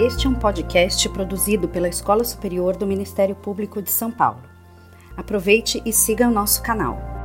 Este é um podcast produzido pela Escola Superior do Ministério Público de São Paulo. Aproveite e siga o nosso canal.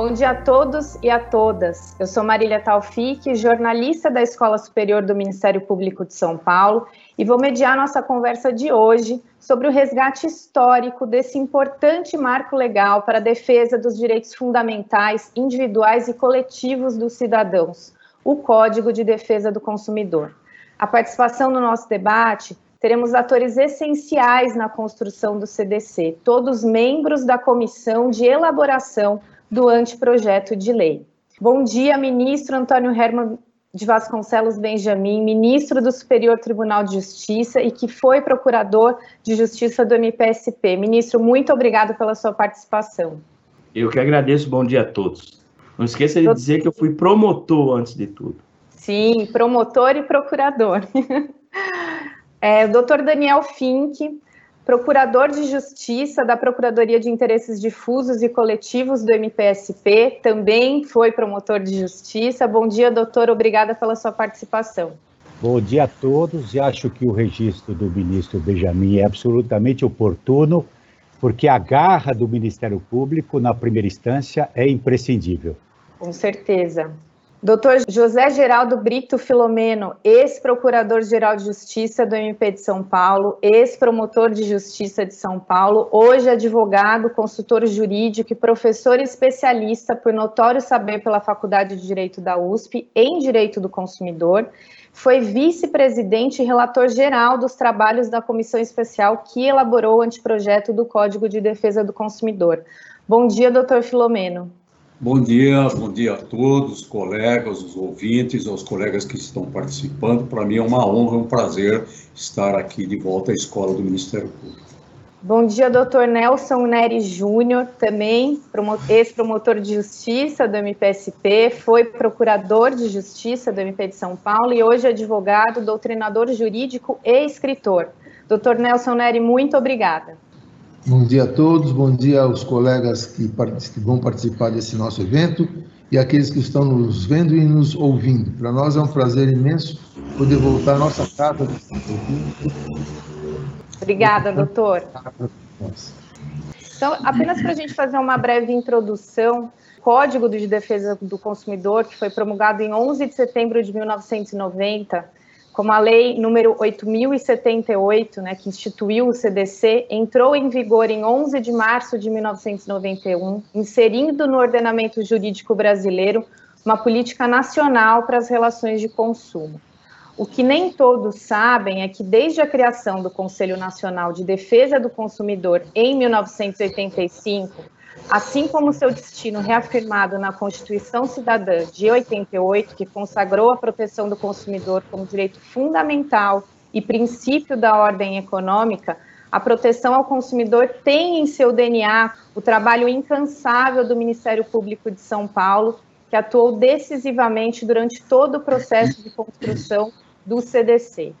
Bom dia a todos e a todas. Eu sou Marília Taufik, jornalista da Escola Superior do Ministério Público de São Paulo, e vou mediar nossa conversa de hoje sobre o resgate histórico desse importante marco legal para a defesa dos direitos fundamentais, individuais e coletivos dos cidadãos, o Código de Defesa do Consumidor. A participação no nosso debate teremos atores essenciais na construção do CDC, todos membros da comissão de elaboração do anteprojeto de lei. Bom dia, ministro Antônio Herman de Vasconcelos Benjamin, ministro do Superior Tribunal de Justiça e que foi procurador de Justiça do MPSP. Ministro, muito obrigado pela sua participação. Eu que agradeço, bom dia a todos. Não esqueça de dizer que eu fui promotor antes de tudo. Sim, promotor e procurador. É, o doutor Daniel Fink, procurador de Justiça da Procuradoria de Interesses Difusos e Coletivos do MPSP, também foi promotor de Justiça. Bom dia, doutor, obrigada pela sua participação. Bom dia a todos, e acho que o registro do ministro Benjamin é absolutamente oportuno, porque a garra do Ministério Público, na primeira instância, é imprescindível. Com certeza. Doutor José Geraldo Brito Filomeno, ex-procurador-geral de Justiça do MP de São Paulo, ex-promotor de Justiça de São Paulo, hoje advogado, consultor jurídico e professor especialista por notório saber pela Faculdade de Direito da USP em Direito do Consumidor, foi vice-presidente e relator geral dos trabalhos da comissão especial que elaborou o anteprojeto do Código de Defesa do Consumidor. Bom dia, doutor Filomeno. Bom dia, bom dia a todos, colegas, os ouvintes, aos colegas que estão participando. Para mim é uma honra, um prazer estar aqui de volta à Escola do Ministério Público. Bom dia, doutor Nelson Nery Júnior, também ex-promotor de justiça do MPSP, foi procurador de justiça do MP de São Paulo e hoje advogado, doutrinador jurídico e escritor. Doutor Nelson Nery, muito obrigada. Bom dia a todos, bom dia aos colegas que, vão participar desse nosso evento e aqueles que estão nos vendo e nos ouvindo. Para nós é um prazer imenso poder voltar à nossa casa. Obrigada, doutor. Então, apenas para a gente fazer uma breve introdução, o Código de Defesa do Consumidor, que foi promulgado em 11 de setembro de 1990, como a lei número 8078, né, que instituiu o CDC, entrou em vigor em 11 de março de 1991, inserindo no ordenamento jurídico brasileiro uma política nacional para as relações de consumo. O que nem todos sabem é que desde a criação do Conselho Nacional de Defesa do Consumidor em 1985, assim como seu destino reafirmado na Constituição Cidadã de 88, que consagrou a proteção do consumidor como direito fundamental e princípio da ordem econômica, a proteção ao consumidor tem em seu DNA o trabalho incansável do Ministério Público de São Paulo, que atuou decisivamente durante todo o processo de construção do CDC.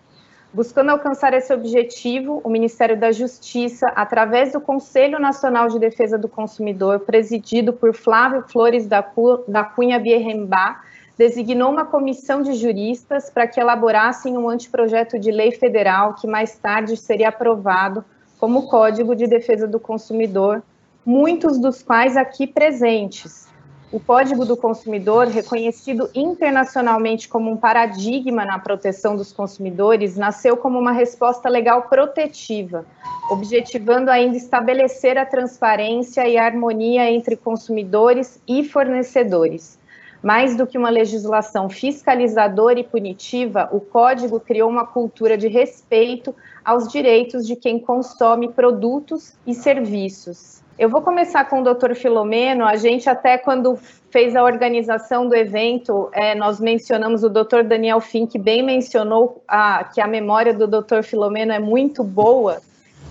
Buscando alcançar esse objetivo, o Ministério da Justiça, através do Conselho Nacional de Defesa do Consumidor, presidido por Flávio Flores da, Cunha Bierrembá, designou uma comissão de juristas para que elaborassem um anteprojeto de lei federal que mais tarde seria aprovado como Código de Defesa do Consumidor, muitos dos quais aqui presentes, o Código do Consumidor, reconhecido internacionalmente como um paradigma na proteção dos consumidores, nasceu como uma resposta legal protetiva, objetivando ainda estabelecer a transparência e a harmonia entre consumidores e fornecedores. Mais do que uma legislação fiscalizadora e punitiva, o Código criou uma cultura de respeito aos direitos de quem consome produtos e serviços. Eu vou começar com o doutor Filomeno. A gente até quando fez a organização do evento, é, nós mencionamos o doutor Daniel Fink, bem mencionou a, que a memória do doutor Filomeno é muito boa.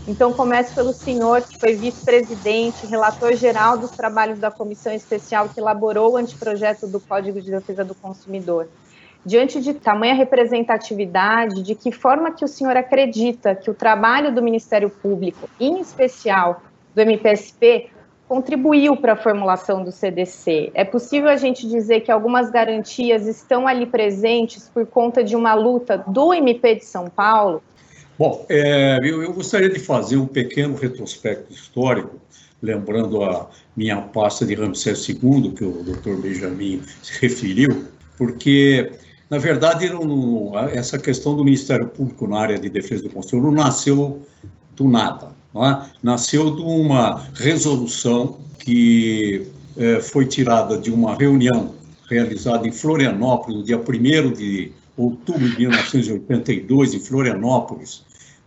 Então, começo pelo senhor, que foi vice-presidente, relator geral dos trabalhos da comissão especial que elaborou o anteprojeto do Código de Defesa do Consumidor. Diante de tamanha representatividade, de que forma que o senhor acredita que o trabalho do Ministério Público, em especial do MPSP contribuiu para a formulação do CDC. É possível a gente dizer que algumas garantias estão ali presentes por conta de uma luta do MP de São Paulo? Bom, é, eu, eu, gostaria de fazer um pequeno retrospecto histórico, lembrando a minha pasta de Ramsés II, que o doutor Benjamin se referiu, porque, na verdade, não, essa questão do Ministério Público na área de defesa do consumidor não nasceu do nada. É? Nasceu de uma resolução que é, foi tirada de uma reunião realizada em Florianópolis, no dia 1 de outubro de 1982, em Florianópolis,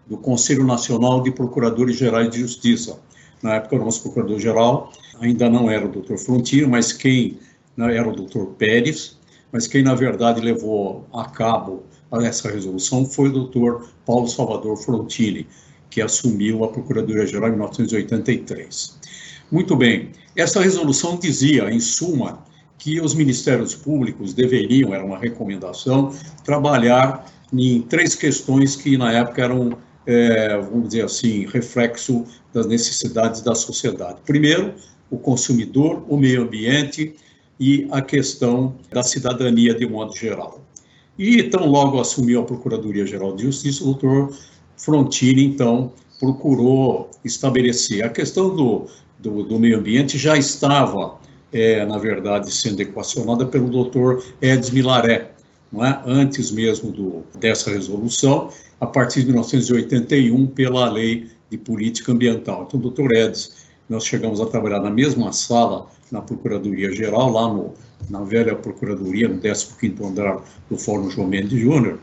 do Conselho Nacional de Procuradores Gerais de Justiça. Na época, o nosso procurador-geral ainda não era o doutor Frontino, mas quem né, era o doutor Pérez, mas quem, na verdade, levou a cabo essa resolução foi o doutor Paulo Salvador Frontini, que assumiu a Procuradoria-Geral em 1983. Muito bem, essa resolução dizia, em suma, que os ministérios públicos deveriam, era uma recomendação, trabalhar em três questões que na época eram, é, vamos dizer assim, reflexo das necessidades da sociedade. Primeiro, o consumidor, o meio ambiente e a questão da cidadania de modo geral. E tão logo assumiu a Procuradoria-Geral de Justiça, o doutor Frontini, então, procurou estabelecer. A questão do, do, do meio ambiente já estava, é, na verdade, sendo equacionada pelo doutor Edson Milaré, não é? antes mesmo do, dessa resolução, a partir de 1981, pela Lei de Política Ambiental. Então, doutor Edson, nós chegamos a trabalhar na mesma sala na Procuradoria-Geral, lá no, na velha Procuradoria, no 15º andar do Fórum João Mendes Júnior,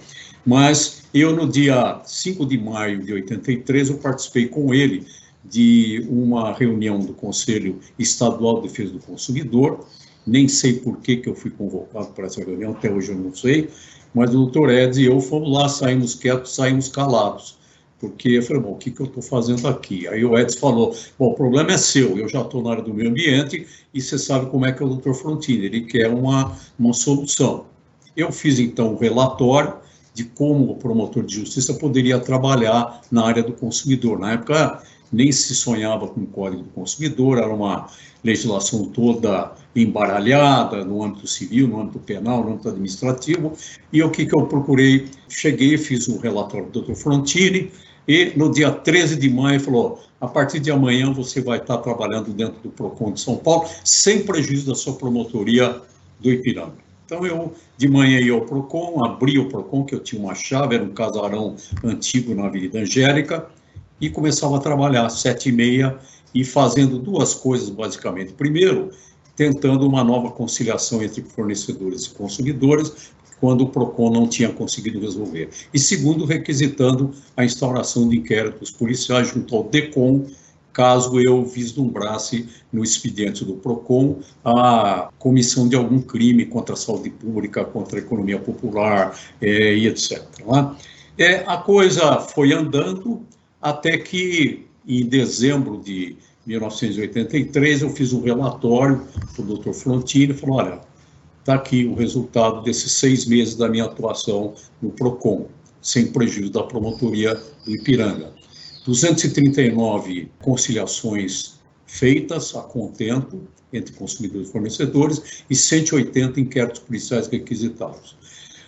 mas eu, no dia 5 de maio de 83, eu participei com ele de uma reunião do Conselho Estadual de Defesa do Consumidor, nem sei por que, que eu fui convocado para essa reunião, até hoje eu não sei, mas o doutor Eds e eu fomos lá, saímos quietos, saímos calados, porque eu falei, bom, o que, que eu estou fazendo aqui? Aí o Eds falou, bom, o problema é seu, eu já estou na área do meio ambiente e você sabe como é que é o doutor Frontini, ele quer uma, uma solução. Eu fiz, então, o relatório, de como o promotor de justiça poderia trabalhar na área do consumidor. Na época, nem se sonhava com o Código do Consumidor, era uma legislação toda embaralhada no âmbito civil, no âmbito penal, no âmbito administrativo. E o que, que eu procurei? Cheguei, fiz o relatório do Dr. Frontini, e no dia 13 de maio falou: a partir de amanhã você vai estar trabalhando dentro do PROCON de São Paulo, sem prejuízo da sua promotoria do Ipiranga. Então eu de manhã ia ao Procon, abria o Procon, que eu tinha uma chave, era um casarão antigo na Avenida Angélica, e começava a trabalhar às sete e meia e fazendo duas coisas basicamente. Primeiro, tentando uma nova conciliação entre fornecedores e consumidores, quando o PROCON não tinha conseguido resolver. E segundo, requisitando a instauração de inquéritos policiais junto ao DECOM, caso eu vislumbrasse no expediente do PROCON a comissão de algum crime contra a saúde pública, contra a economia popular é, e etc. É? é, a coisa foi andando até que, em dezembro de 1983, eu fiz um relatório para o Dr. Frontini falou, olha, está aqui o resultado desses seis meses da minha atuação no PROCON, sem prejuízo da promotoria do Ipiranga. 239 conciliações feitas a contento entre consumidores e fornecedores e 180 inquéritos policiais requisitados.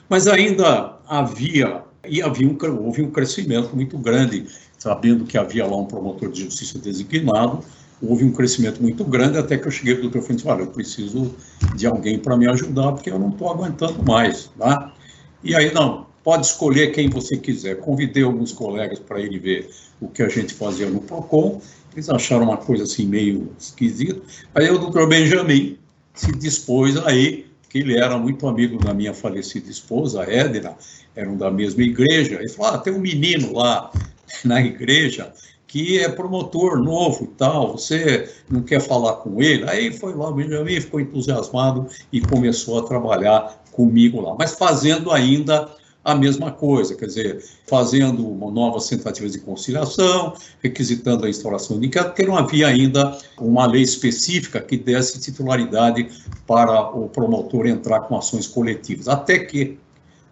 Mas ainda havia, e havia um, houve um crescimento muito grande, sabendo que havia lá um promotor de justiça designado, houve um crescimento muito grande até que eu cheguei para o doutor e disse, olha, eu preciso de alguém para me ajudar, porque eu não estou aguentando mais. Tá? E aí, não, pode escolher quem você quiser. Convidei alguns colegas para ir ver o que a gente fazia no PROCON, eles acharam uma coisa assim meio esquisita. Aí o doutor Benjamin se dispôs aí, que ele era muito amigo da minha falecida esposa, Edna, eram da mesma igreja. Ele falou: ah, tem um menino lá na igreja que é promotor novo e tal, você não quer falar com ele? Aí foi lá o Benjamin, ficou entusiasmado e começou a trabalhar comigo lá, mas fazendo ainda a mesma coisa, quer dizer, fazendo novas tentativas de conciliação, requisitando a instauração de inquérito, porque não havia ainda uma lei específica que desse titularidade para o promotor entrar com ações coletivas. Até que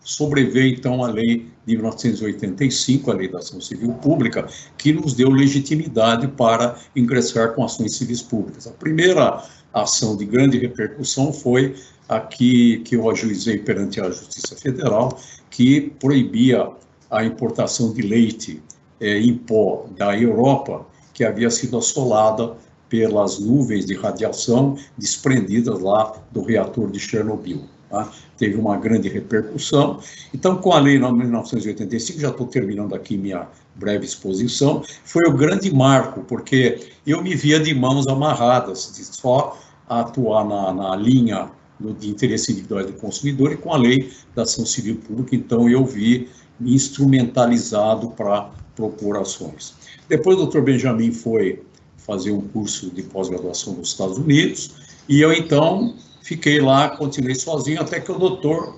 sobreveio então a lei de 1985, a lei da ação civil pública, que nos deu legitimidade para ingressar com ações civis públicas. A primeira ação de grande repercussão foi a que, que eu ajuizei perante a Justiça Federal, que proibia a importação de leite é, em pó da Europa, que havia sido assolada pelas nuvens de radiação desprendidas lá do reator de Chernobyl. Tá? Teve uma grande repercussão. Então, com a lei 1985, já estou terminando aqui minha breve exposição, foi o grande marco, porque eu me via de mãos amarradas, de só atuar na, na linha de interesse individual do consumidor e com a lei da ação civil pública, então eu vi instrumentalizado para propor ações. Depois o doutor Benjamin foi fazer um curso de pós-graduação nos Estados Unidos, e eu então fiquei lá, continuei sozinho, até que o doutor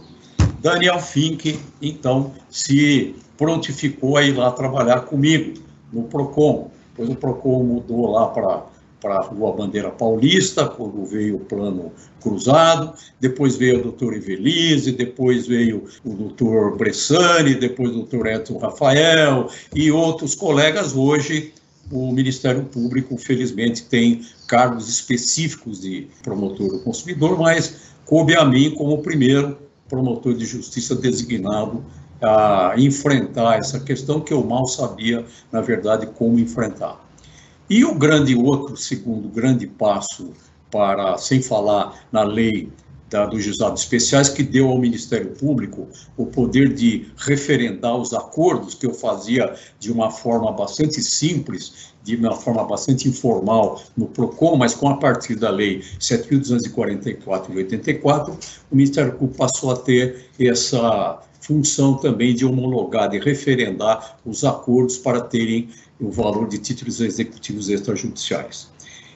Daniel Fink, então, se prontificou a ir lá trabalhar comigo no PROCON. Depois o PROCON mudou lá para para a Rua Bandeira Paulista, quando veio o plano cruzado, depois veio o doutor Evelise, depois veio o doutor Bressani, depois o doutor Edson Rafael e outros colegas. Hoje, o Ministério Público, felizmente, tem cargos específicos de promotor do consumidor, mas coube a mim, como primeiro promotor de justiça designado, a enfrentar essa questão que eu mal sabia, na verdade, como enfrentar. E o grande outro, segundo grande passo para, sem falar na lei da, dos juizados especiais, que deu ao Ministério Público o poder de referendar os acordos que eu fazia de uma forma bastante simples, de uma forma bastante informal no PROCON, mas com a partir da lei 7.244 de 84, o Ministério Público passou a ter essa função também de homologar, de referendar os acordos para terem o valor de títulos executivos extrajudiciais.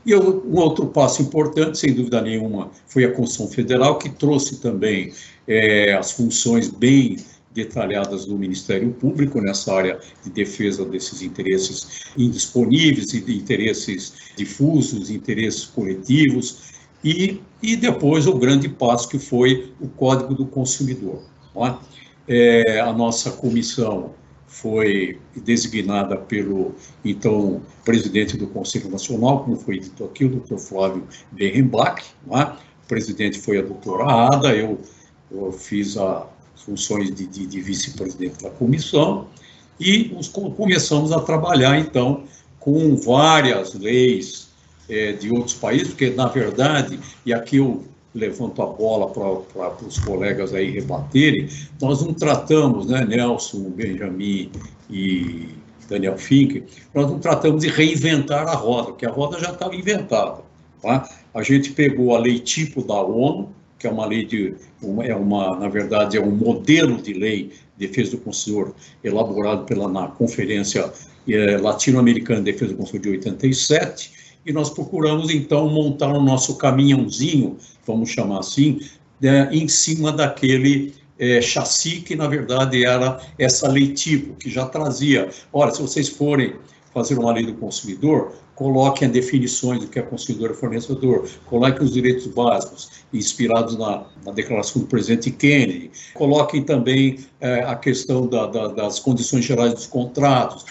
E um outro passo importante, sem dúvida nenhuma, foi a Constituição Federal, que trouxe também é, as funções bem detalhadas do Ministério Público nessa área de defesa desses interesses indisponíveis e de interesses difusos, interesses coletivos, e, e depois o grande passo que foi o Código do Consumidor. É? É, a nossa comissão foi designada pelo então presidente do Conselho Nacional, como foi dito aqui, o doutor Flávio Berrenbach, é? o presidente foi a doutora Ada, eu, eu fiz as funções de, de, de vice-presidente da comissão, e os, começamos a trabalhar então com várias leis é, de outros países, porque na verdade, e aqui eu levanto a bola para os colegas aí rebaterem, nós não tratamos, né, Nelson, Benjamin e Daniel Fink, nós não tratamos de reinventar a roda, porque a roda já estava inventada. Tá? A gente pegou a lei tipo da ONU, que é uma lei de, uma, é uma, na verdade, é um modelo de lei de defesa do consumidor elaborado pela na Conferência é, Latino-Americana de Defesa do Consumidor de 87, e nós procuramos então montar o nosso caminhãozinho, vamos chamar assim, né, em cima daquele é, chassi que na verdade era essa lei tipo, que já trazia, olha, se vocês forem fazer uma lei do consumidor, coloquem definições do que é consumidor e fornecedor, coloquem os direitos básicos, inspirados na, na declaração do presidente Kennedy, coloquem também é, a questão da, da, das condições gerais dos contratos,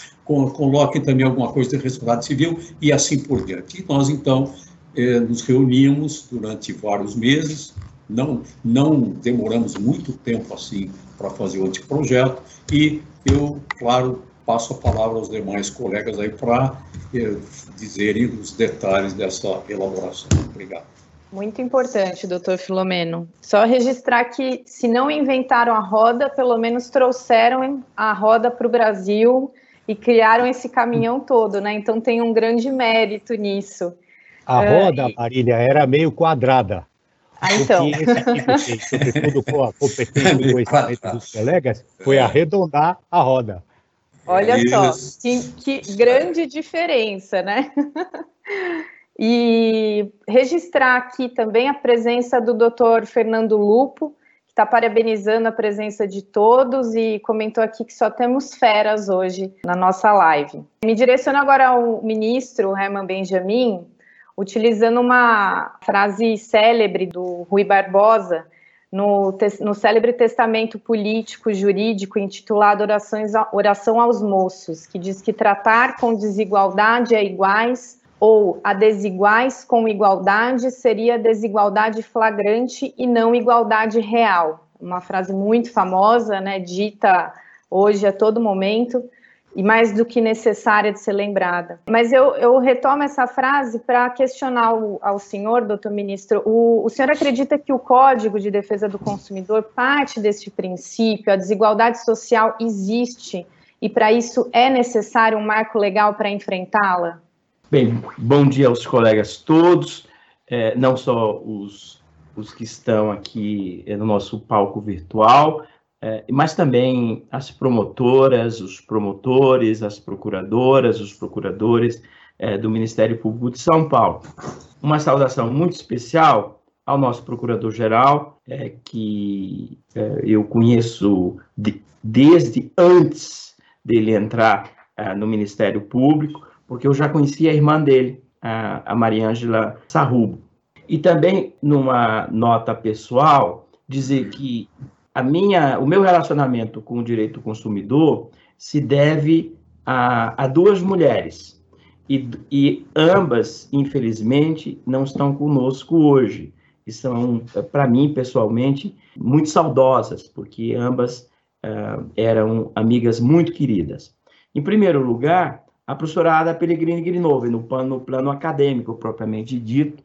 coloquem também alguma coisa de responsabilidade civil e assim por diante. E nós, então, eh, nos reunimos durante vários meses, não, não demoramos muito tempo assim para fazer o anteprojeto e eu, claro, passo a palavra aos demais colegas aí para eh, dizerem os detalhes dessa elaboração. Obrigado. Muito importante, doutor Filomeno. Só registrar que, se não inventaram a roda, pelo menos trouxeram a roda para o Brasil e criaram esse caminhão todo, né? Então tem um grande mérito nisso. A é, roda, uh, Marília, era meio quadrada. Ah, então. O que esse tipo fez, sobretudo com a competência e conhecimento dos colegas, foi arredondar a roda. Olha só, que, que grande diferença, né? e registrar aqui também a presença do Dr. Fernando Lupo, está parabenizando a presença de todos e comentou aqui que só temos feras hoje na nossa live. Me direciono agora ao ministro Herman Benjamin, utilizando uma frase célebre do Rui Barbosa, no, no célebre testamento político jurídico intitulado Orações, Oração aos Moços, que diz que tratar com desigualdade a iguais ou a desiguais com igualdade seria desigualdade flagrante e não igualdade real. Uma frase muito famosa, né, dita hoje a todo momento, e mais do que necessária de ser lembrada. Mas eu, eu retomo essa frase para questionar o, ao senhor, doutor ministro. O, o senhor acredita que o Código de Defesa do Consumidor parte deste princípio? A desigualdade social existe e para isso é necessário um marco legal para enfrentá-la? Bem, bom dia aos colegas todos, é, não só os, os que estão aqui no nosso palco virtual, é, mas também as promotoras, os promotores, as procuradoras, os procuradores é, do Ministério Público de São Paulo. Uma saudação muito especial ao nosso procurador-geral, é, que é, eu conheço de, desde antes dele entrar é, no Ministério Público, porque eu já conhecia a irmã dele, a, a Mariângela Sarrubo. E também, numa nota pessoal, dizer que a minha, o meu relacionamento com o direito do consumidor se deve a, a duas mulheres. E, e, ambas, infelizmente, não estão conosco hoje. E são, para mim, pessoalmente, muito saudosas, porque ambas uh, eram amigas muito queridas. Em primeiro lugar, a professora Ada Pellegrini no plano, no plano acadêmico propriamente dito,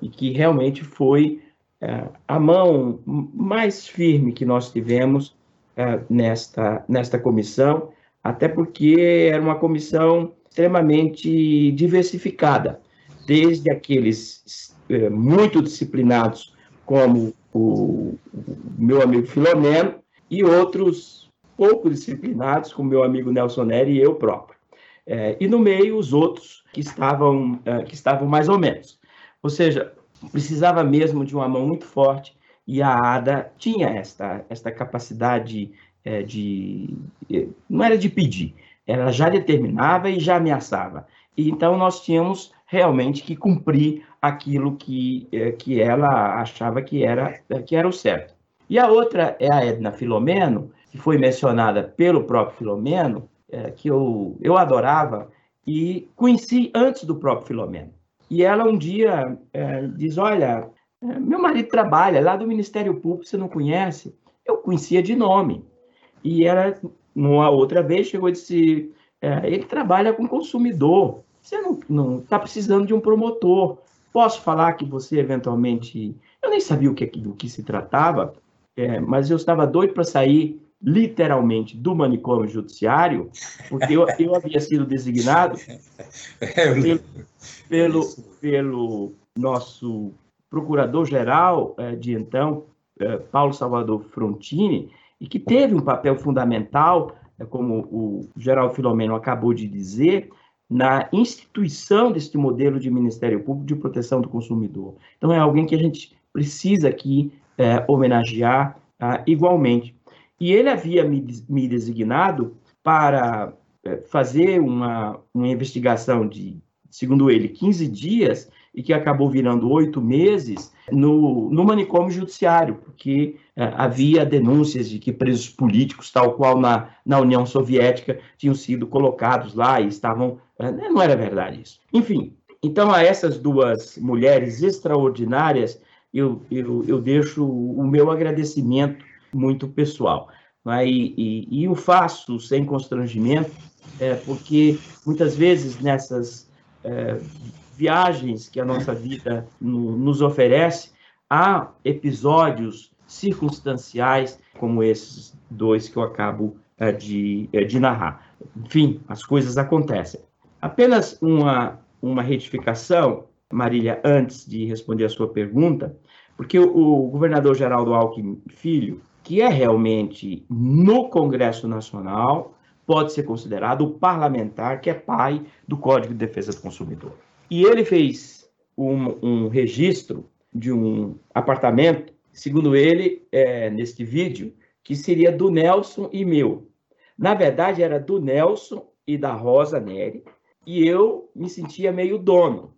e que realmente foi é, a mão mais firme que nós tivemos é, nesta, nesta comissão, até porque era uma comissão extremamente diversificada, desde aqueles é, muito disciplinados, como o, o meu amigo Filomeno, e outros pouco disciplinados, como meu amigo Nelson Neri e eu próprio. É, e no meio, os outros que estavam, é, que estavam mais ou menos. Ou seja, precisava mesmo de uma mão muito forte e a Ada tinha esta, esta capacidade é, de. É, não era de pedir, ela já determinava e já ameaçava. E, então nós tínhamos realmente que cumprir aquilo que, é, que ela achava que era, que era o certo. E a outra é a Edna Filomeno, que foi mencionada pelo próprio Filomeno, é, que eu, eu adorava e conheci antes do próprio Filomeno. E ela um dia é, diz: Olha, é, meu marido trabalha lá do Ministério Público, você não conhece? Eu conhecia de nome. E ela, uma outra vez, chegou e disse: é, Ele trabalha com consumidor, você não está precisando de um promotor. Posso falar que você eventualmente. Eu nem sabia o que, do que se tratava, é, mas eu estava doido para sair literalmente do manicômio judiciário, porque eu, eu havia sido designado é, pelo, pelo, pelo nosso procurador-geral eh, de então, eh, Paulo Salvador Frontini, e que teve um papel fundamental, eh, como o geral Filomeno acabou de dizer, na instituição deste modelo de Ministério Público de proteção do consumidor. Então, é alguém que a gente precisa aqui homenagear ah, igualmente. E ele havia me, me designado para é, fazer uma, uma investigação de, segundo ele, 15 dias e que acabou virando oito meses no, no manicômio judiciário, porque é, havia denúncias de que presos políticos, tal qual na, na União Soviética, tinham sido colocados lá e estavam. É, não era verdade isso. Enfim, então a essas duas mulheres extraordinárias, eu, eu, eu deixo o meu agradecimento muito pessoal. Né? E, e, e o faço sem constrangimento, é, porque muitas vezes nessas é, viagens que a nossa vida no, nos oferece, há episódios circunstanciais como esses dois que eu acabo é, de, é, de narrar. Enfim, as coisas acontecem. Apenas uma, uma retificação, Marília, antes de responder a sua pergunta, porque o, o governador Geraldo Alckmin Filho, que é realmente no Congresso Nacional, pode ser considerado o parlamentar que é pai do Código de Defesa do Consumidor. E ele fez um, um registro de um apartamento, segundo ele, é, neste vídeo, que seria do Nelson e meu. Na verdade, era do Nelson e da Rosa Neri, e eu me sentia meio dono.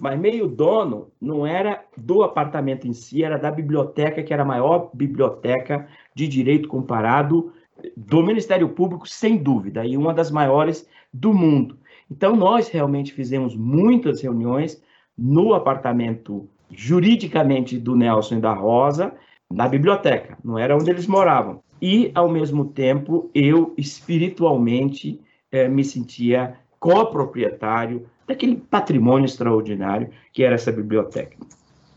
Mas meio dono não era do apartamento em si, era da biblioteca, que era a maior biblioteca de direito comparado do Ministério Público, sem dúvida, e uma das maiores do mundo. Então, nós realmente fizemos muitas reuniões no apartamento juridicamente do Nelson e da Rosa, na biblioteca, não era onde eles moravam. E, ao mesmo tempo, eu espiritualmente eh, me sentia coproprietário daquele patrimônio extraordinário que era essa biblioteca.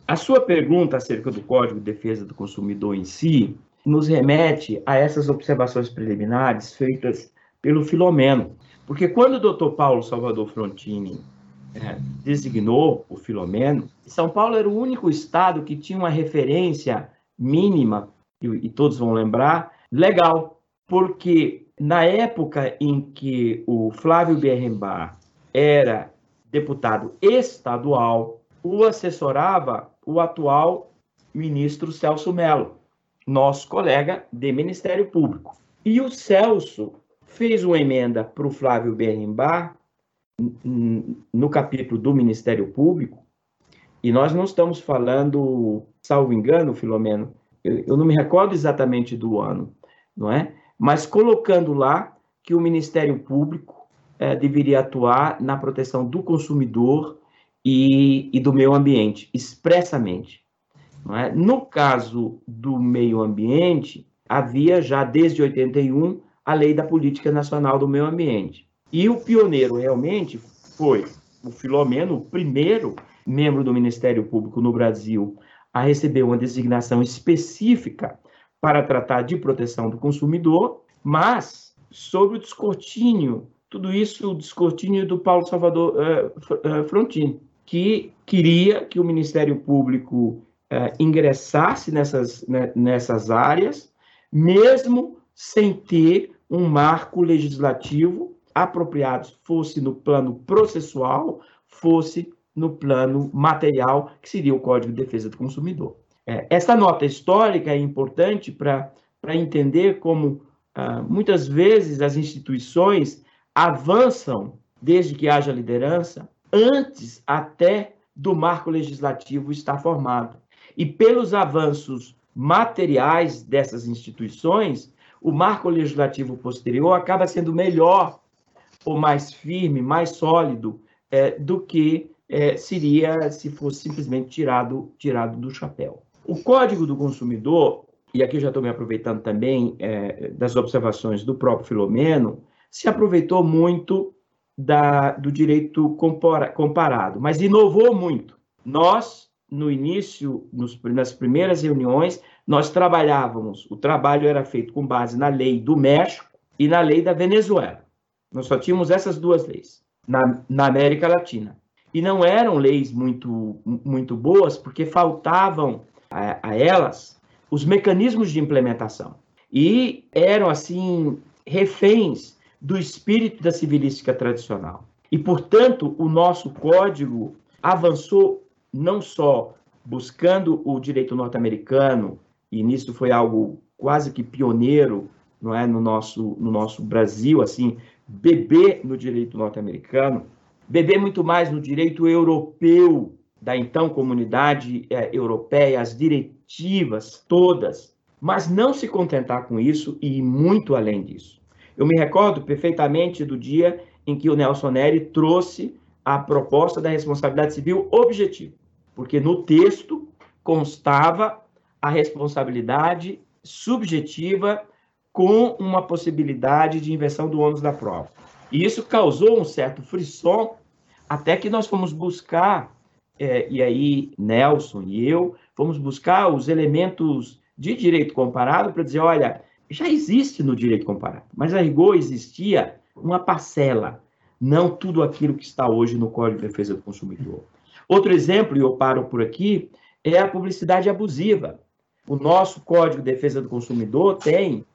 A sua pergunta acerca do Código de Defesa do Consumidor em si nos remete a essas observações preliminares feitas pelo Filomeno, porque quando o doutor Paulo Salvador Frontini é, designou o Filomeno, São Paulo era o único estado que tinha uma referência mínima, e, e todos vão lembrar, legal, porque na época em que o Flávio Berrembar era deputado estadual, o assessorava o atual ministro Celso Mello, nosso colega de Ministério Público. E o Celso fez uma emenda para o Flávio Berrimbar no capítulo do Ministério Público, e nós não estamos falando, salvo engano, Filomeno, eu, eu não me recordo exatamente do ano, não é? Mas colocando lá que o Ministério Público é, deveria atuar na proteção do consumidor e, e do meio ambiente, expressamente. É? No caso do meio ambiente, havia já desde 81 a Lei da Política Nacional do Meio Ambiente. E o pioneiro realmente foi o Filomeno, o primeiro membro do Ministério Público no Brasil a receber uma designação específica para tratar de proteção do consumidor, mas sobre o descortínio tudo isso o descortínio do Paulo Salvador uh, Frontini, que queria que o Ministério Público uh, ingressasse nessas, né, nessas áreas, mesmo sem ter um marco legislativo apropriado, fosse no plano processual, fosse no plano material, que seria o Código de Defesa do Consumidor. É, essa nota histórica é importante para entender como, uh, muitas vezes, as instituições avançam, desde que haja liderança, antes até do marco legislativo estar formado. E pelos avanços materiais dessas instituições, o marco legislativo posterior acaba sendo melhor ou mais firme, mais sólido é, do que é, seria se fosse simplesmente tirado, tirado do chapéu. O Código do Consumidor, e aqui já estou me aproveitando também é, das observações do próprio Filomeno, se aproveitou muito da, do direito comparado, mas inovou muito. Nós, no início, nos, nas primeiras reuniões, nós trabalhávamos, o trabalho era feito com base na lei do México e na lei da Venezuela. Nós só tínhamos essas duas leis na, na América Latina. E não eram leis muito, muito boas, porque faltavam a, a elas os mecanismos de implementação. E eram, assim, reféns do espírito da civilística tradicional. E, portanto, o nosso código avançou não só buscando o direito norte-americano, e nisso foi algo quase que pioneiro não é, no, nosso, no nosso Brasil, assim, beber no direito norte-americano, beber muito mais no direito europeu, da então comunidade é, europeia, as diretivas todas, mas não se contentar com isso e ir muito além disso. Eu me recordo perfeitamente do dia em que o Nelson Neri trouxe a proposta da responsabilidade civil objetiva, porque no texto constava a responsabilidade subjetiva com uma possibilidade de inversão do ônus da prova. E isso causou um certo frisson, até que nós fomos buscar, é, e aí Nelson e eu, fomos buscar os elementos de direito comparado para dizer, olha, já existe no direito comparado, mas a rigor existia uma parcela, não tudo aquilo que está hoje no Código de Defesa do Consumidor. Outro exemplo, e eu paro por aqui, é a publicidade abusiva. O nosso Código de Defesa do Consumidor tem,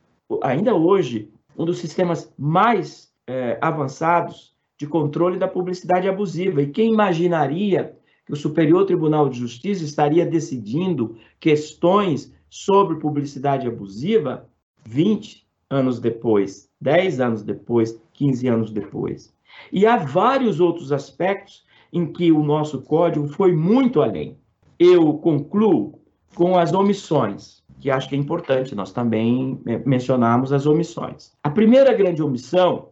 ainda hoje, um dos sistemas mais é, avançados de controle da publicidade abusiva. E quem imaginaria que o Superior Tribunal de Justiça estaria decidindo questões sobre publicidade abusiva 20 anos depois, 10 anos depois, 15 anos depois. E há vários outros aspectos em que o nosso código foi muito além. Eu concluo com as omissões, que acho que é importante nós também mencionarmos as omissões. A primeira grande omissão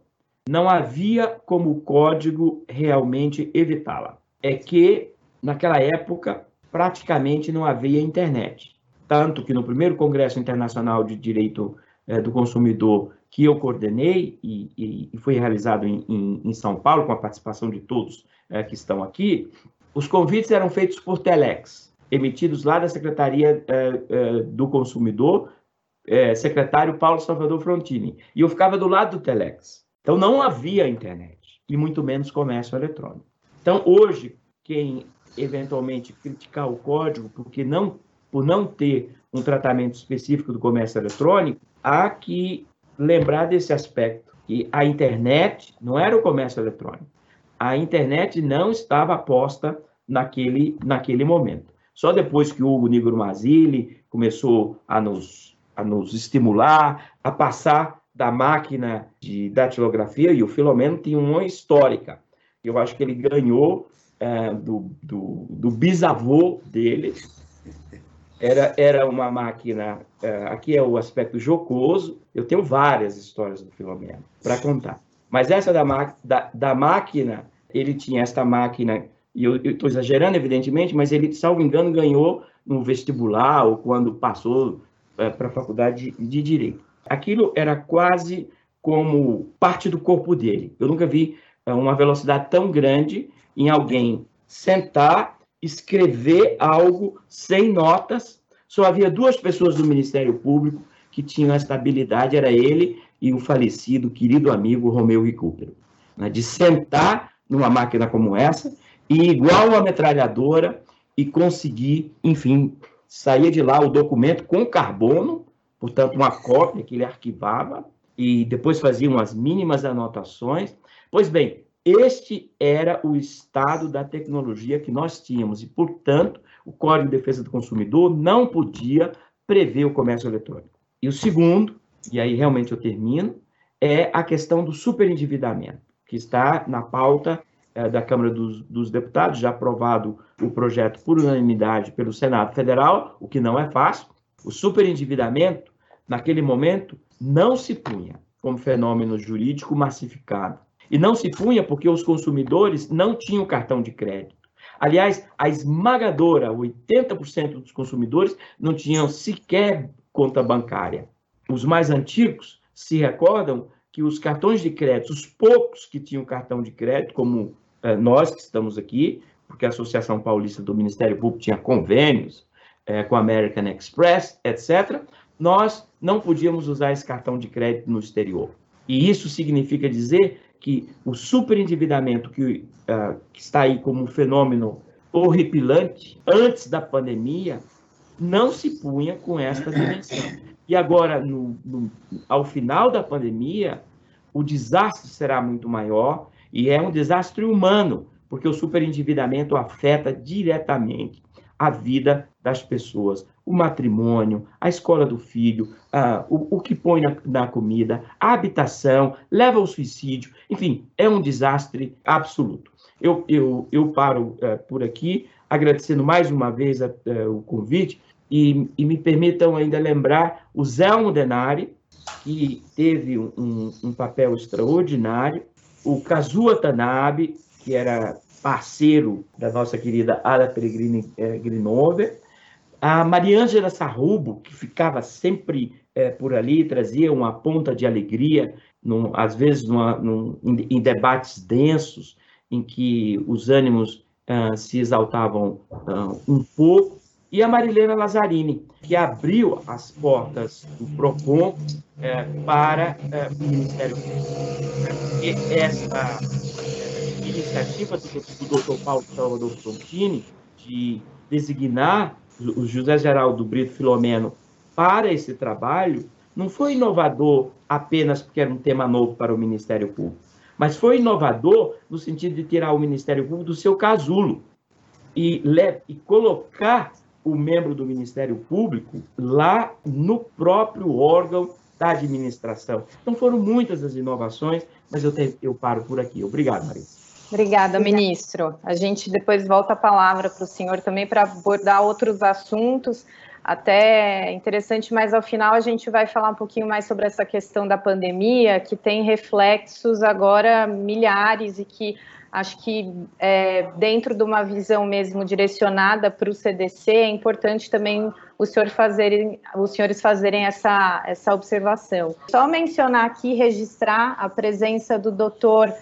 não havia como o código realmente evitá-la. É que, naquela época, praticamente não havia internet. Tanto que no primeiro Congresso Internacional de Direito é, do Consumidor, que eu coordenei e, e foi realizado em, em, em, São Paulo, com a participação de todos é, que estão aqui, os convites eram feitos por telex, emitidos lá da Secretaria é, do Consumidor, secretário Paulo Salvador Frontini. E eu ficava do lado do telex. Então não havia internet, e muito menos comércio eletrônico. Então hoje, quem eventualmente criticar o código porque não por não ter um tratamento específico do comércio eletrônico, há que lembrar desse aspecto, que a internet não era o comércio eletrônico. A internet não estava posta naquele, naquele momento. Só depois que o Hugo Nigro Mazzilli começou a nos, a nos estimular, a passar da máquina de datilografia, e o Filomeno tinha uma histórica. Eu acho que ele ganhou é, do, do, do bisavô dele, era, era uma máquina. Uh, aqui é o aspecto jocoso. Eu tenho várias histórias do Filomeno para contar. Mas essa da, da, da, máquina, ele tinha esta máquina, e eu estou exagerando, evidentemente, mas ele, salvo engano, ganhou no vestibular ou quando passou uh, para a faculdade de, de Direito. Aquilo era quase como parte do corpo dele. Eu nunca vi uh, uma velocidade tão grande em alguém sentar escrever algo sem notas. Só havia duas pessoas do Ministério Público que tinham essa habilidade, era ele e o falecido querido amigo Romeu Recupero, né, de sentar numa máquina como essa e igual uma metralhadora e conseguir, enfim, sair de lá o documento com carbono, portanto uma cópia que ele arquivava e depois fazia umas mínimas anotações. Pois bem, este era o estado da tecnologia que nós tínhamos e, portanto, o Código de Defesa do Consumidor não podia prever o comércio eletrônico. E o segundo, e aí realmente eu termino, é a questão do superendividamento, que está na pauta é, da Câmara dos, dos, Deputados, já aprovado o projeto por unanimidade pelo Senado Federal, o que não é fácil. O superendividamento, naquele momento, não se punha como fenômeno jurídico massificado e não se punha porque os consumidores não tinham cartão de crédito. Aliás, a esmagadora, 80% dos consumidores não tinham sequer conta bancária. Os mais antigos se recordam que os cartões de crédito, os poucos que tinham cartão de crédito, como eh, nós que estamos aqui, porque a Associação Paulista do Ministério Público tinha convênios eh, com a American Express, etc., nós não podíamos usar esse cartão de crédito no exterior. E isso significa dizer que o superendividamento que, uh, que está aí como um fenômeno horripilante, antes da pandemia, não se punha com esta dimensão. E agora, no, no, ao final da pandemia, o desastre será muito maior e é um desastre humano, porque o superendividamento afeta diretamente a vida das pessoas, o matrimônio, a escola do filho, uh, o, o, que põe na, na, comida, a habitação, leva ao suicídio, enfim, é um desastre absoluto. Eu, eu, eu paro uh, por aqui, agradecendo mais uma vez uh, o convite e, e, me permitam ainda lembrar o Zelmo Denari, que teve um, um papel extraordinário, o Kazuo Tanabe, que era parceiro da nossa querida Ada Peregrini eh, Grinover, a Mariângela Sarrubo, que ficava sempre eh, por ali, trazia uma ponta de alegria, num, às vezes numa, num, em, debates densos, em que os ânimos ah, se exaltavam ah, um pouco, e a Marilena Lazzarini, que abriu as portas do PROCON eh, para eh, o Ministério Público. E essa iniciativa do, do Dr. Paulo Salvador Frontini de designar o José Geraldo Brito Filomeno para esse trabalho não foi inovador apenas porque era um tema novo para o Ministério Público, mas foi inovador no sentido de tirar o Ministério Público do seu casulo e, e colocar o membro do Ministério Público lá no próprio órgão da administração. Então foram muitas as inovações, mas eu, te, eu paro por aqui. Obrigado, Marisa. Obrigada, ministro. A gente depois volta a palavra para o senhor também para abordar outros assuntos, até interessante, mas ao final a gente vai falar um pouquinho mais sobre essa questão da pandemia, que tem reflexos agora milhares e que acho que é, dentro de uma visão mesmo direcionada para o CDC, é importante também os, senhor fazerem, os senhores fazerem essa, essa observação. Só mencionar aqui, registrar a presença do doutor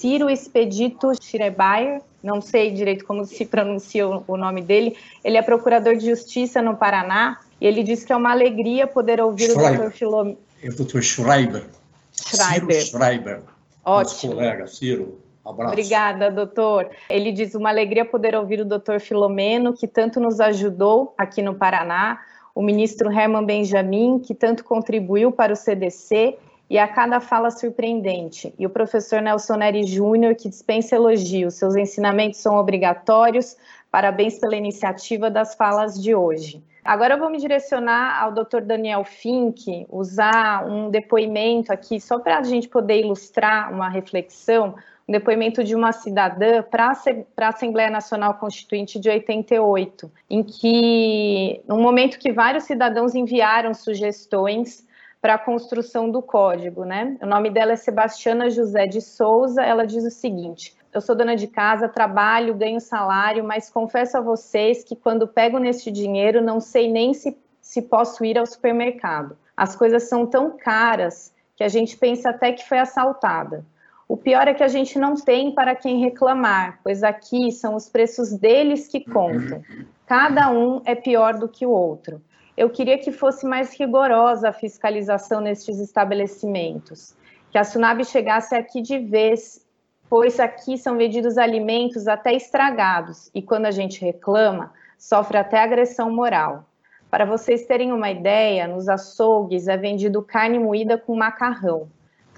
Ciro Expedito Schreiber, não sei direito como se pronuncia o nome dele, ele é procurador de justiça no Paraná, e ele disse que é uma alegria poder ouvir Schreiber. o doutor Filomeno. É o doutor Schreiber. Schreiber. Ciro Schreiber. Ótimo. Nosso colega, Ciro. Abraço. Obrigada, doutor. Ele diz uma alegria poder ouvir o doutor Filomeno, que tanto nos ajudou aqui no Paraná, o ministro Herman Benjamin, que tanto contribuiu para o CDC, e a cada fala surpreendente. E o professor Nelson Neri Júnior, que dispensa elogios, seus ensinamentos são obrigatórios. Parabéns pela iniciativa das falas de hoje. Agora eu vou me direcionar ao Dr. Daniel Fink, usar um depoimento aqui só para a gente poder ilustrar uma reflexão, um depoimento de uma cidadã para a Assembleia Nacional Constituinte de 88, em que, no momento que vários cidadãos enviaram sugestões para a construção do código, né? O nome dela é Sebastiana José de Souza. Ela diz o seguinte: eu sou dona de casa, trabalho, ganho salário, mas confesso a vocês que quando pego neste dinheiro não sei nem se, se posso ir ao supermercado. As coisas são tão caras que a gente pensa até que foi assaltada. O pior é que a gente não tem para quem reclamar, pois aqui são os preços deles que contam. Cada um é pior do que o outro eu queria que fosse mais rigorosa a fiscalização nestes estabelecimentos, que a Sunab chegasse aqui de vez, pois aqui são vendidos alimentos até estragados, e quando a gente reclama, sofre até agressão moral. Para vocês terem uma ideia, nos açougues é vendido carne moída com macarrão.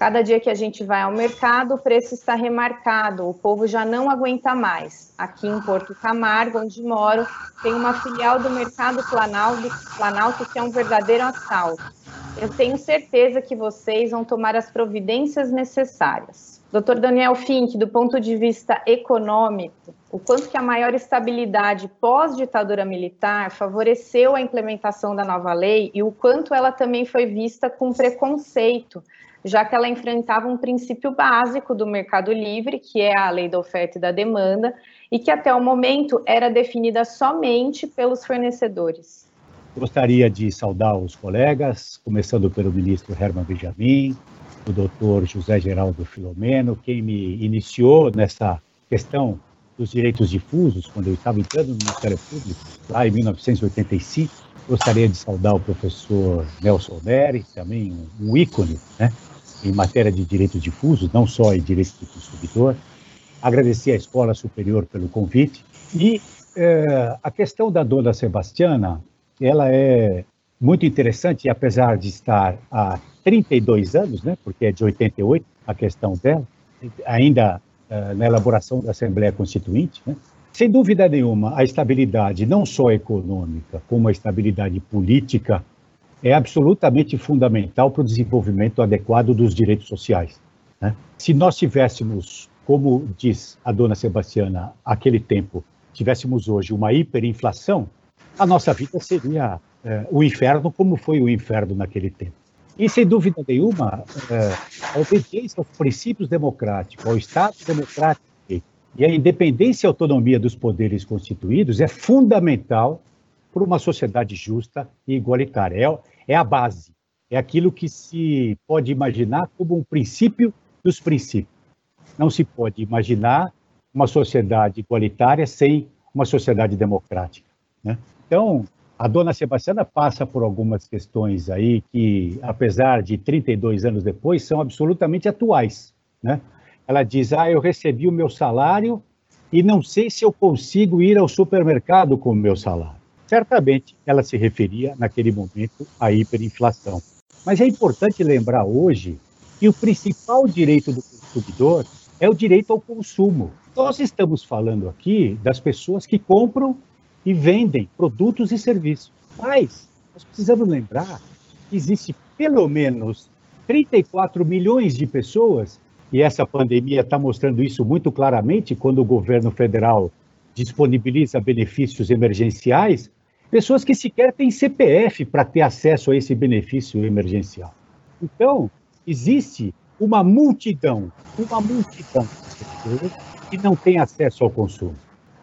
Cada dia que a gente vai ao mercado, o preço está remarcado, o povo já não aguenta mais. Aqui em Porto Camargo, onde moro, tem uma filial do Mercado Planalto, Planalto que é um verdadeiro assalto. Eu tenho certeza que vocês vão tomar as providências necessárias. Dr. Daniel Fink, do ponto de vista econômico, o quanto que a maior estabilidade pós-ditadura militar favoreceu a implementação da nova lei e o quanto ela também foi vista com preconceito já que ela enfrentava um princípio básico do mercado livre, que é a lei da oferta e da demanda, e que até o momento era definida somente pelos fornecedores. Gostaria de saudar os colegas, começando pelo ministro Herman Benjamin, o doutor José Geraldo Filomeno, quem me iniciou nessa questão dos direitos difusos, quando eu estava entrando no Ministério Público, lá em 1985. Gostaria de saudar o professor Nelson Neri, também um, ícone né, em matéria de direitos difusos, não só em direitos do consumidor. Agradecer à Escola Superior pelo convite. E é, a questão da dona Sebastiana, ela é muito interessante, apesar de estar há 32 anos, né, porque é de 88 a questão dela, ainda é, na elaboração da Assembleia Constituinte, né, sem dúvida nenhuma, a estabilidade, não só econômica, como a estabilidade política, é absolutamente fundamental para o desenvolvimento adequado dos direitos sociais. Né? Se nós tivéssemos, como diz a dona Sebastiana, aquele tempo, tivéssemos hoje uma hiperinflação, a nossa vida seria é, o inferno, como foi o inferno naquele tempo. E, sem dúvida nenhuma, é, a obediência aos princípios democráticos, ao Estado democrático e a independência e autonomia dos poderes constituídos é fundamental para uma sociedade justa e igualitária. É, é a base, é aquilo que se pode imaginar como um princípio dos princípios. Não se pode imaginar uma sociedade igualitária sem uma sociedade democrática. Né? Então, a dona Sebastiana passa por algumas questões aí que, apesar de 32 anos depois, são absolutamente atuais. Né? Ela diz: Ah, eu recebi o meu salário e não sei se eu consigo ir ao supermercado com o meu salário. Certamente ela se referia, naquele momento, à hiperinflação. Mas é importante lembrar hoje que o principal direito do consumidor é o direito ao consumo. Nós estamos falando aqui das pessoas que compram e vendem produtos e serviços. Mas nós precisamos lembrar que existe pelo menos 34 milhões de pessoas e essa pandemia está mostrando isso muito claramente quando o governo federal disponibiliza benefícios emergenciais, pessoas que sequer têm CPF para ter acesso a esse benefício emergencial. Então, existe uma multidão, uma multidão de pessoas que não têm acesso ao consumo.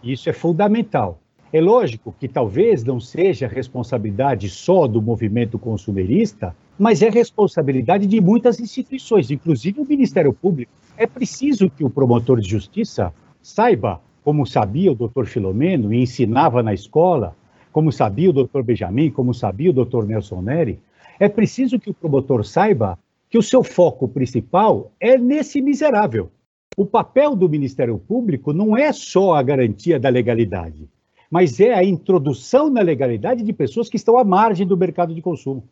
Isso é fundamental. É lógico que talvez não seja responsabilidade só do movimento consumerista, mas é responsabilidade de muitas instituições, inclusive o Ministério Público. É preciso que o promotor de justiça saiba, como sabia o doutor Filomeno e ensinava na escola, como sabia o doutor Benjamin, como sabia o doutor Nelson Neri, é preciso que o promotor saiba que o seu foco principal é nesse miserável. O papel do Ministério Público não é só a garantia da legalidade mas é a introdução na legalidade de pessoas que estão à margem do mercado de consumo.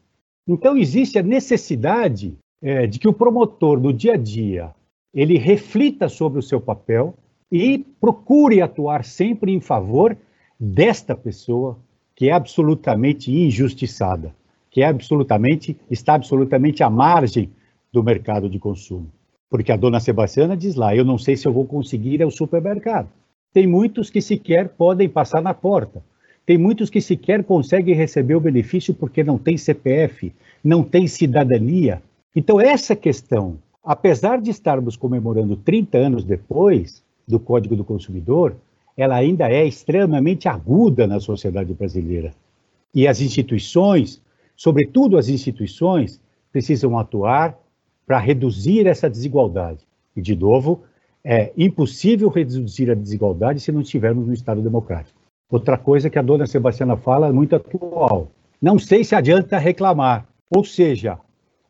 Então, existe a necessidade é, de que o promotor, no dia a dia, ele reflita sobre o seu papel e procure atuar sempre em favor desta pessoa que é absolutamente injustiçada, que é absolutamente está absolutamente à margem do mercado de consumo. Porque a dona Sebastiana diz lá: eu não sei se eu vou conseguir ir ao supermercado. Tem muitos que sequer podem passar na porta. Tem muitos que sequer conseguem receber o benefício porque não tem CPF, não tem cidadania. Então, essa questão, apesar de estarmos comemorando 30 anos depois do Código do Consumidor, ela ainda é extremamente aguda na sociedade brasileira. E as instituições, sobretudo as instituições, precisam atuar para reduzir essa desigualdade. E, de novo, é impossível reduzir a desigualdade se não estivermos no Estado democrático. Outra coisa que a dona Sebastiana fala é muito atual. Não sei se adianta reclamar. Ou seja,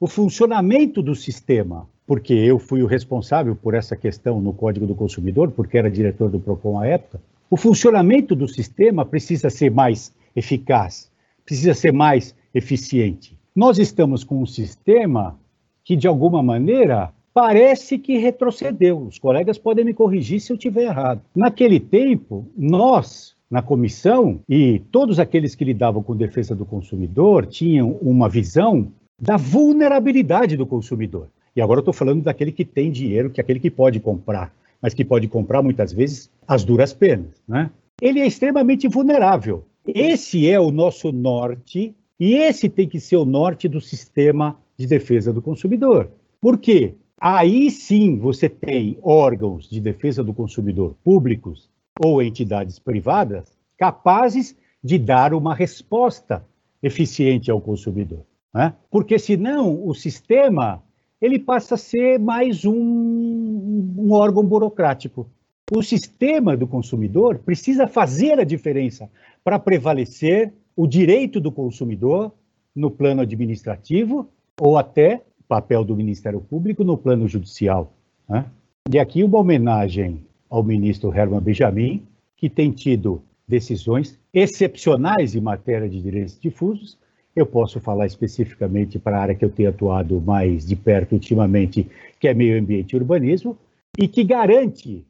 o funcionamento do sistema, porque eu fui o responsável por essa questão no Código do Consumidor, porque era diretor do PROCON à época, o funcionamento do sistema precisa ser mais eficaz, precisa ser mais eficiente. Nós estamos com um sistema que, de alguma maneira, parece que retrocedeu. Os colegas podem me corrigir se eu estiver errado. Naquele tempo, nós, na comissão, e todos aqueles que lidavam com defesa do consumidor tinham uma visão da vulnerabilidade do consumidor. E agora eu estou falando daquele que tem dinheiro, que é aquele que pode comprar, mas que pode comprar muitas vezes as duras penas. Né? Ele é extremamente vulnerável. Esse é o nosso norte, e esse tem que ser o norte do sistema de defesa do consumidor. Por quê? Aí sim você tem órgãos de defesa do consumidor públicos ou entidades privadas capazes de dar uma resposta eficiente ao consumidor. Né? Porque senão o sistema ele passa a ser mais um, um órgão burocrático. O sistema do consumidor precisa fazer a diferença para prevalecer o direito do consumidor no plano administrativo ou até papel do Ministério Público no plano judicial. Né? E aqui uma homenagem ao ministro Herman Benjamin, que tem tido decisões excepcionais em matéria de direitos difusos. Eu posso falar especificamente para a área que eu tenho atuado mais de perto ultimamente, que é meio ambiente e urbanismo, e que garante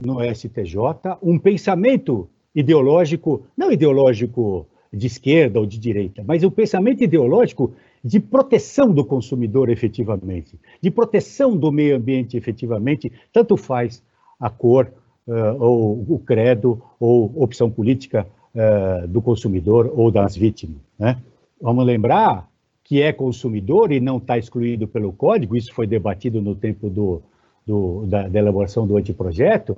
no STJ um pensamento ideológico, não ideológico de esquerda ou de direita, mas um pensamento ideológico de proteção do consumidor efetivamente, de proteção do meio ambiente efetivamente, tanto faz a cor, uh, ou o credo, ou opção política uh, do consumidor ou das vítimas. Né? Vamos lembrar que é consumidor e não está excluído pelo código, isso foi debatido no tempo do, do, da, da elaboração do anteprojeto,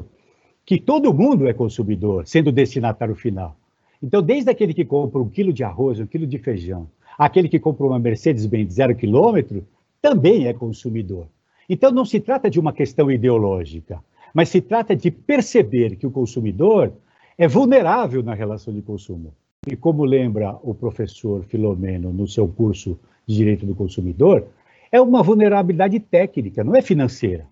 que todo mundo é consumidor, sendo destinatário final. Então, desde aquele que compra um quilo de arroz, um quilo de feijão, aquele que compra uma Mercedes-Benz zero quilômetro também é consumidor. Então não se trata de uma questão ideológica, mas se trata de perceber que o consumidor é vulnerável na relação de consumo. E como lembra o professor Filomeno no seu curso de Direito do Consumidor, é uma vulnerabilidade técnica, não é financeira.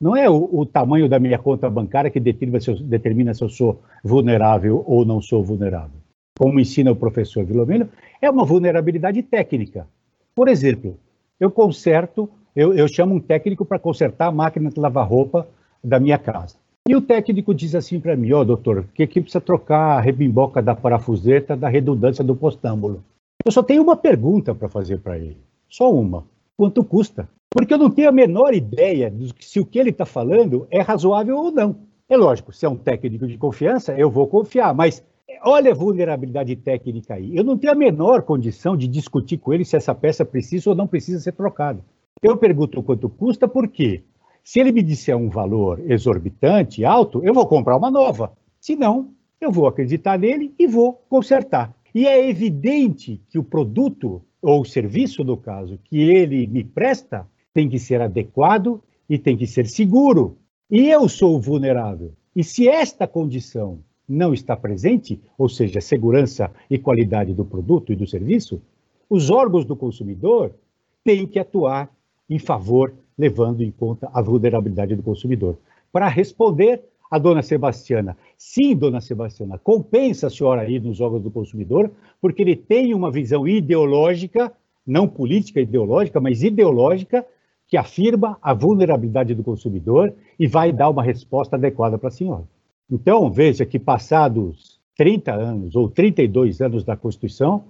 Não é o, o tamanho da minha conta bancária que determina se, eu, determina se eu sou vulnerável ou não sou vulnerável como ensina o professor Vilomeno, é uma vulnerabilidade técnica. Por exemplo, eu conserto, eu, eu chamo um técnico para consertar a máquina de lavar roupa da minha casa. E o técnico diz assim para mim, ó, oh, doutor, que aqui precisa trocar a rebimboca da parafuseta da redundância do postâmbulo. Eu só tenho uma pergunta para fazer para ele, só uma. Quanto custa? Porque eu não tenho a menor ideia de se o que ele está falando é razoável ou não. É lógico, se é um técnico de confiança, eu vou confiar, mas olha a vulnerabilidade técnica aí. Eu não tenho a menor condição de discutir com ele se essa peça precisa ou não precisa ser trocada. Eu pergunto quanto custa, por quê? Se ele me disser um valor exorbitante, alto, eu vou comprar uma nova. Se não, eu vou acreditar nele e vou consertar. E é evidente que o produto, ou o serviço, no caso, que ele me presta, tem que ser adequado e tem que ser seguro. E eu sou vulnerável. E se esta condição não está presente, ou seja, segurança e qualidade do produto e do serviço, os órgãos do consumidor têm que atuar em favor, levando em conta a vulnerabilidade do consumidor. Para responder a dona Sebastiana, sim, dona Sebastiana, compensa a senhora ir nos órgãos do consumidor, porque ele tem uma visão ideológica, não política ideológica, mas ideológica, que afirma a vulnerabilidade do consumidor e vai dar uma resposta adequada para a senhora. Então, veja que passados 30 anos ou 32 anos da Constituição,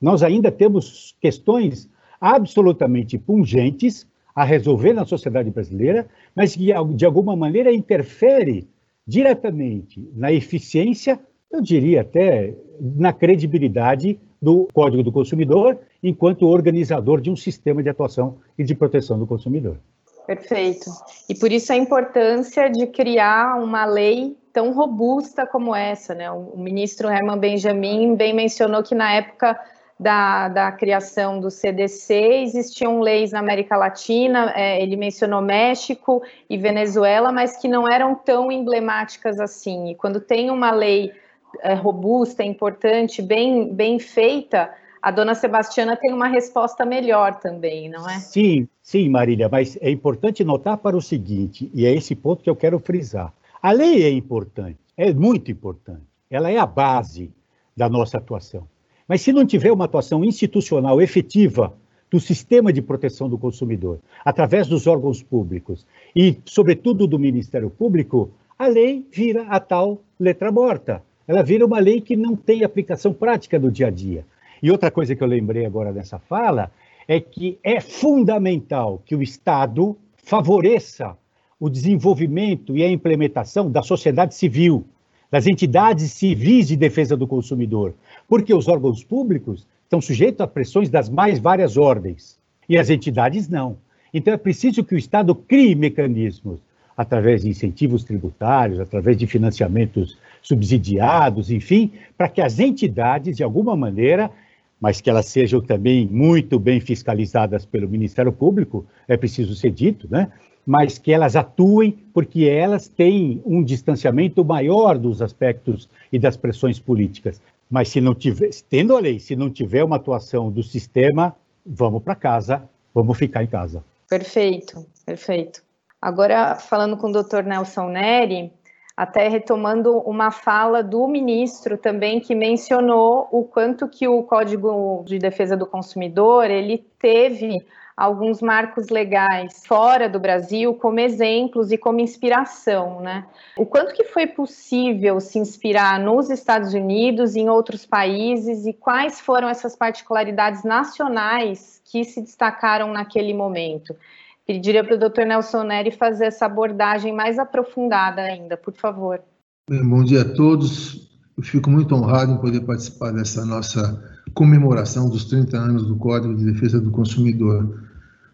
nós ainda temos questões absolutamente pungentes a resolver na sociedade brasileira, mas que de alguma maneira interfere diretamente na eficiência, eu diria até na credibilidade do Código do Consumidor enquanto organizador de um sistema de atuação e de proteção do consumidor. Perfeito. E por isso a importância de criar uma lei tão robusta como essa, né? O ministro Herman Benjamin bem mencionou que na época da, da criação do CDC existiam leis na América Latina, é, ele mencionou México e Venezuela, mas que não eram tão emblemáticas assim. E quando tem uma lei é, robusta, importante, bem, bem feita, a dona Sebastiana tem uma resposta melhor também, não é? Sim, sim, Marília, mas é importante notar para o seguinte, e é esse ponto que eu quero frisar. A lei é importante, é muito importante. Ela é a base da nossa atuação. Mas se não tiver uma atuação institucional efetiva do sistema de proteção do consumidor, através dos órgãos públicos e, sobretudo, do Ministério Público, a lei vira a tal letra morta. Ela vira uma lei que não tem aplicação prática no dia a dia. E outra coisa que eu lembrei agora nessa fala é que é fundamental que o Estado favoreça o desenvolvimento e a implementação da sociedade civil, das entidades civis de defesa do consumidor, porque os órgãos públicos estão sujeitos a pressões das mais várias ordens e as entidades não. Então é preciso que o Estado crie mecanismos através de incentivos tributários, através de financiamentos subsidiados, enfim, para que as entidades, de alguma maneira, mas que elas sejam também muito bem fiscalizadas pelo Ministério Público, é preciso ser dito, né? Mas que elas atuem porque elas têm um distanciamento maior dos aspectos e das pressões políticas. Mas se não tiver, tendo a lei, se não tiver uma atuação do sistema, vamos para casa, vamos ficar em casa. Perfeito, perfeito. Agora, falando com o doutor Nelson Neri, até retomando uma fala do ministro também que mencionou o quanto que o Código de Defesa do Consumidor ele teve alguns marcos legais fora do Brasil como exemplos e como inspiração, né? O quanto que foi possível se inspirar nos Estados Unidos em outros países e quais foram essas particularidades nacionais que se destacaram naquele momento? Pediria para o Dr. Nelson Neri fazer essa abordagem mais aprofundada ainda, por favor. Bem, bom dia a todos. Eu fico muito honrado em poder participar dessa nossa comemoração dos 30 anos do Código de Defesa do Consumidor.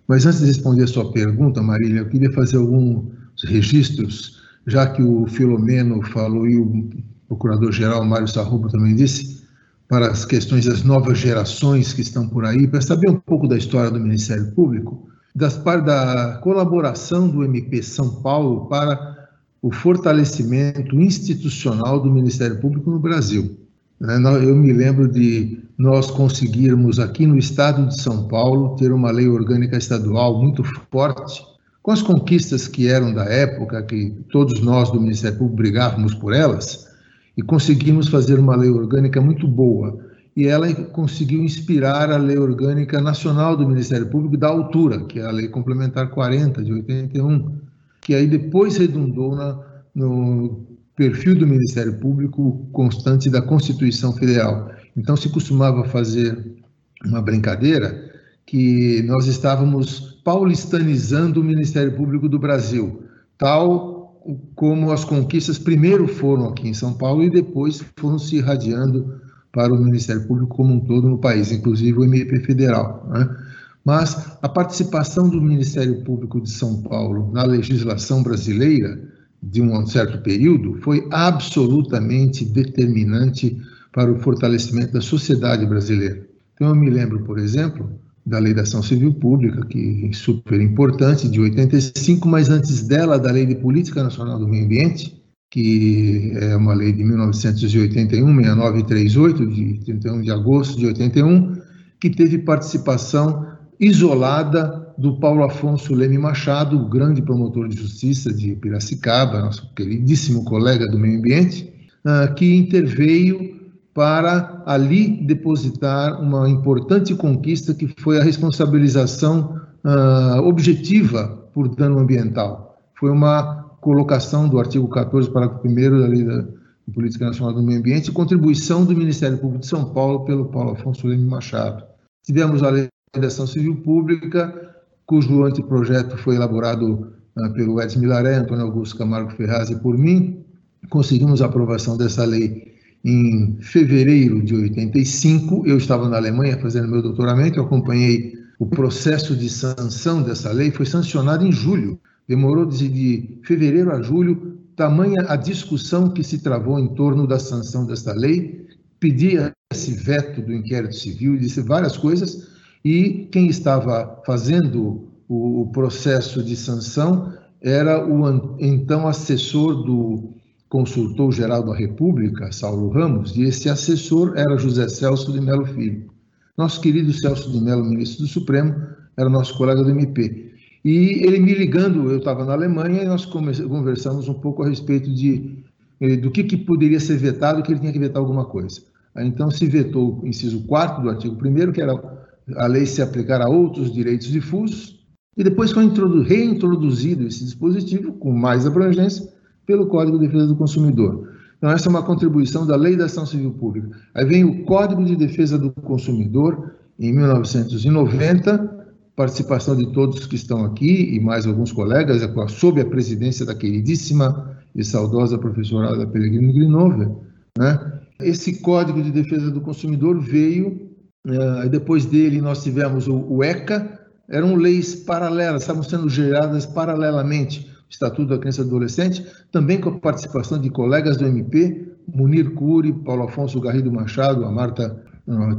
Mas antes de responder a sua pergunta, Marília, eu queria fazer alguns registros, já que o Filomeno falou e o Procurador-Geral Mário Sarruba também disse, para as questões das novas gerações que estão por aí, para saber um pouco da história do Ministério Público das, da colaboração do MP São Paulo para o fortalecimento institucional do Ministério Público no Brasil. Né, eu me lembro de nós conseguirmos aqui no estado de São Paulo ter uma lei orgânica estadual muito forte, com as conquistas que eram da época, que todos nós do Ministério Público brigávamos por elas, e conseguimos fazer uma lei orgânica muito boa. E ela conseguiu inspirar a Lei Orgânica Nacional do Ministério Público da altura, que é a Lei Complementar 40 de 81, que aí depois redundou na, no perfil do Ministério Público constante da Constituição Federal. Então se costumava fazer uma brincadeira que nós estávamos paulistanizando o Ministério Público do Brasil, tal como as conquistas primeiro foram aqui em São Paulo e depois foram se irradiando para o Ministério Público como um todo no país, inclusive o MP Federal. Né? Mas a participação do Ministério Público de São Paulo na legislação brasileira de um certo período foi absolutamente determinante para o fortalecimento da sociedade brasileira. Então, eu me lembro, por exemplo, da Lei da Ação Civil Pública, que é super importante, de 85, mas antes dela, da Lei de Política Nacional do Meio Ambiente, que é uma lei de 1981, 6938, de 31 de agosto de 81, que teve participação isolada do Paulo Afonso Leme Machado, grande promotor de justiça de Piracicaba, nosso queridíssimo colega do meio ambiente, ah, que interveio para ali depositar uma importante conquista que foi a responsabilização ah, objetiva por dano ambiental. Foi uma colocação do artigo 14, parágrafo 1 da Lei da Política Nacional do Meio Ambiente e contribuição do Ministério Público de São Paulo pelo Paulo Afonso Leme Machado. Tivemos a Lei da Ação Civil Pública, cujo anteprojeto foi elaborado uh, pelo Edson Milaré, Antônio Augusto Camargo Ferraz e por mim. Conseguimos a aprovação dessa lei em fevereiro de 85. Eu estava na Alemanha fazendo meu doutoramento, eu acompanhei o processo de sanção dessa lei, foi sancionado em julho. Demorou de, fevereiro a julho, tamanha a discussão que se travou em torno da sanção desta lei, pedia esse veto do inquérito civil, disse várias coisas, e quem estava fazendo o, processo de sanção era o então assessor do consultor-geral da República, Saulo Ramos, e esse assessor era José Celso de Melo Filho. Nosso querido Celso de Melo, ministro do Supremo, era nosso colega do MP. E ele me ligando, eu estava na Alemanha e nós conversamos um pouco a respeito de eh, do que, que poderia ser vetado, que ele tinha que vetar alguma coisa. Então se vetou o inciso 4 do artigo 1 que era a lei se aplicar a outros direitos difusos, e depois foi reintroduzido esse dispositivo com mais abrangência pelo Código de Defesa do Consumidor. Então, essa é uma contribuição da Lei da Ação Civil Pública. Aí vem o Código de Defesa do Consumidor, em 1990, participação de todos que estão aqui e mais alguns colegas, é sob a presidência da queridíssima e saudosa professora Ada Pellegrino Grinover, né? Esse Código de Defesa do Consumidor veio, uh, depois dele nós tivemos o, o, ECA, eram leis paralelas, estavam sendo geradas paralelamente, o Estatuto da Criança e Adolescente, também com a participação de colegas do MP, Munir Cury, Paulo Afonso Garrido Machado, a Marta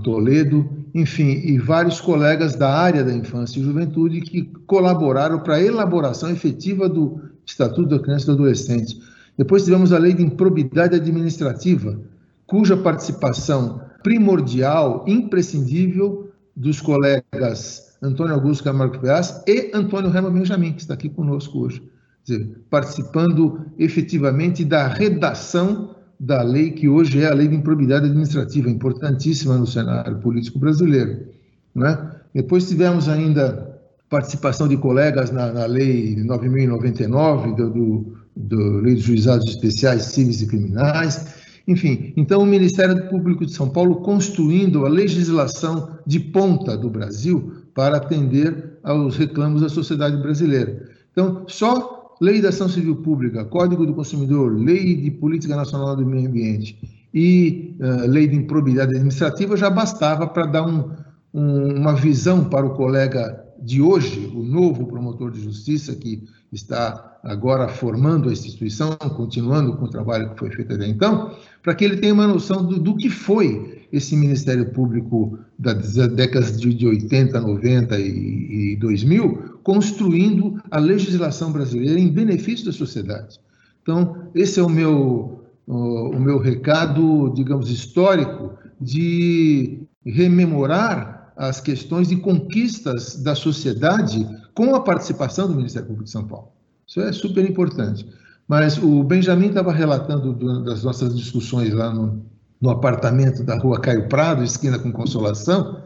Toledo, enfim, e vários colegas da área da infância e juventude que colaboraram para a elaboração efetiva do Estatuto da Criança e do Adolescente. Depois tivemos a Lei de Improbidade Administrativa, cuja participação primordial, imprescindível, dos colegas Antônio Augusto Camargo Ferraz e Antônio Rema Benjamin, que está aqui conosco hoje. Dizer, participando efetivamente da redação da lei que hoje é a Lei de Improbidade Administrativa, importantíssima no cenário político brasileiro. Né? Depois tivemos ainda participação de colegas na, na Lei 9.099, do, do, do Lei dos Juizados Especiais Civis e Criminais, enfim, então o Ministério Público de São Paulo construindo a legislação de ponta do Brasil para atender aos reclamos da sociedade brasileira. Então, só Lei da Ação Civil Pública, Código do Consumidor, Lei de Política Nacional do Meio Ambiente e uh, Lei de Improbidade Administrativa já bastava para dar um, um, uma visão para o colega de hoje, o novo promotor de justiça que está agora formando a instituição, continuando com o trabalho que foi feito até então, para que ele tenha uma noção do, do que foi esse Ministério Público das décadas de 80, 90 e, e 2000, construindo a legislação brasileira em benefício da sociedade. Então, esse é o meu, o, meu recado, digamos, histórico de rememorar as questões de conquistas da sociedade com a participação do Ministério Público de São Paulo. Isso é super importante. Mas o Benjamin estava relatando das nossas discussões lá no, no apartamento da rua Caio Prado, esquina com Consolação,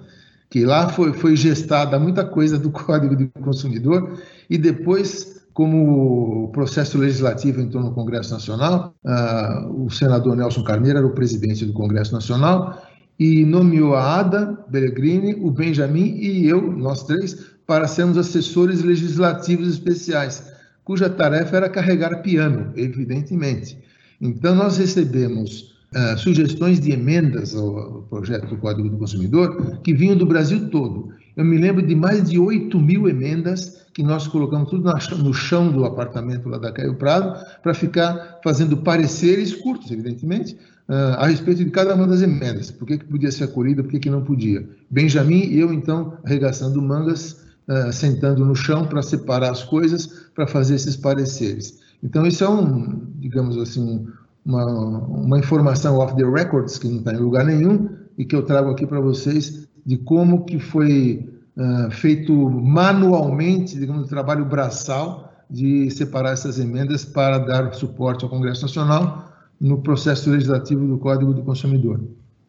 que lá foi, foi gestada muita coisa do Código do Consumidor e depois, como o processo legislativo entrou no Congresso Nacional, uh, o senador Nelson Carneiro era o presidente do Congresso Nacional e nomeou a Ada Pellegrini, o Benjamin e eu, nós três, para sermos assessores legislativos especiais, cuja tarefa era carregar piano, evidentemente. Então, nós recebemos uh, sugestões de emendas ao projeto do Código do Consumidor que vinham do Brasil todo. Eu me lembro de mais de 8 mil emendas que nós colocamos tudo no chão do apartamento lá da Caio Prado para ficar fazendo pareceres curtos, evidentemente, uh, a respeito de cada uma das emendas. Por que, que podia ser acolhida, por que, que não podia. Benjamin e eu, então, arregaçando mangas, uh, sentando no chão para separar as coisas, para fazer esses pareceres. Então, isso é um, digamos assim, uma, uma informação off the records, que não está em lugar nenhum, e que eu trago aqui para vocês de como que foi uh, feito manualmente, digamos, um trabalho braçal de separar essas emendas para dar suporte ao Congresso Nacional no processo legislativo do Código do Consumidor.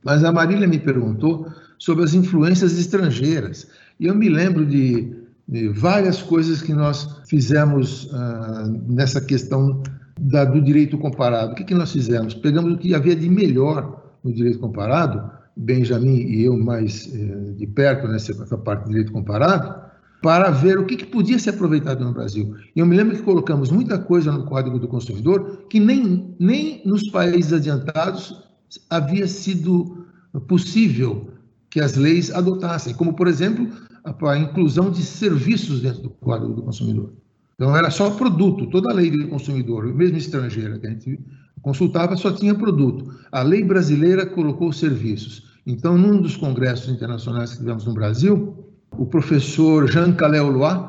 Mas a Marília me perguntou sobre as influências estrangeiras. E eu me lembro de, de várias coisas que nós fizemos uh, nessa questão da, do direito comparado. O que, que nós fizemos? Pegamos o que havia de melhor no direito comparado, Benjamin e eu mais eh, de perto nessa parte do direito comparado, para ver o que, que, podia ser aproveitado no Brasil. E eu me lembro que colocamos muita coisa no Código do Consumidor que nem, nem nos países adiantados havia sido possível que as leis adotassem, como, por exemplo, a, inclusão de serviços dentro do Código do Consumidor. Então, era só produto, toda a lei do consumidor, mesmo estrangeira que a gente consultava, só tinha produto. A lei brasileira colocou serviços. Então, num dos congressos internacionais que tivemos no Brasil, o professor Jean Caléolois,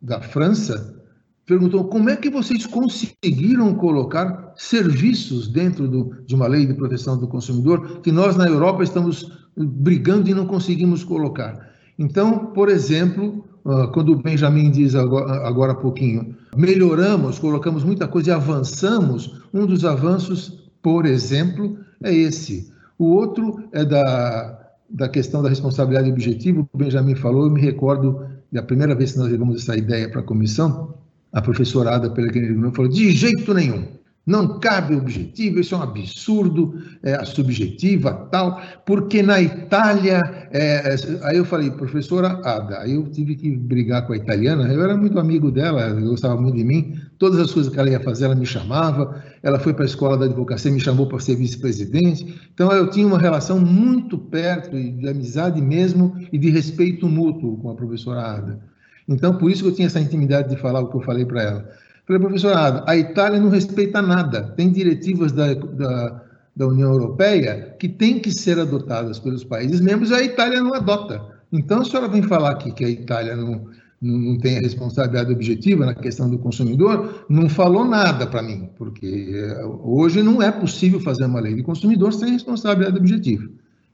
da França, perguntou como é que vocês conseguiram colocar serviços dentro do, de uma lei de proteção do consumidor que nós na Europa estamos brigando e não conseguimos colocar. Então, por exemplo, ah, quando o Benjamin diz agora, agora há pouquinho, melhoramos, colocamos muita coisa e avançamos, um dos avanços, por exemplo, é esse. O outro é da da questão da responsabilidade objetiva, o Benjamin falou, eu me recordo da primeira vez que nós levamos essa ideia para a comissão, a professora Ada Pellegrini falou, de jeito nenhum, não cabe objetivo, isso é um absurdo, é, a subjetiva, tal, porque na Itália. É, aí eu falei, professora Ada, aí eu tive que brigar com a italiana, eu era muito amigo dela, ela gostava muito de mim, todas as coisas que ela ia fazer, ela me chamava, ela foi para a escola da advocacia, me chamou para ser vice-presidente, então eu tinha uma relação muito perto, de amizade mesmo, e de respeito mútuo com a professora Ada. Então, por isso que eu tinha essa intimidade de falar o que eu falei para ela. Falei, professorado, a Itália não respeita nada. Tem diretivas da, da, da União Europeia que têm que ser adotadas pelos países membros e a Itália não adota. Então, a senhora vem falar aqui que a Itália não, não, não tem a responsabilidade objetiva na questão do consumidor, não falou nada para mim, porque eh, hoje não é possível fazer uma lei de consumidor sem responsabilidade objetiva.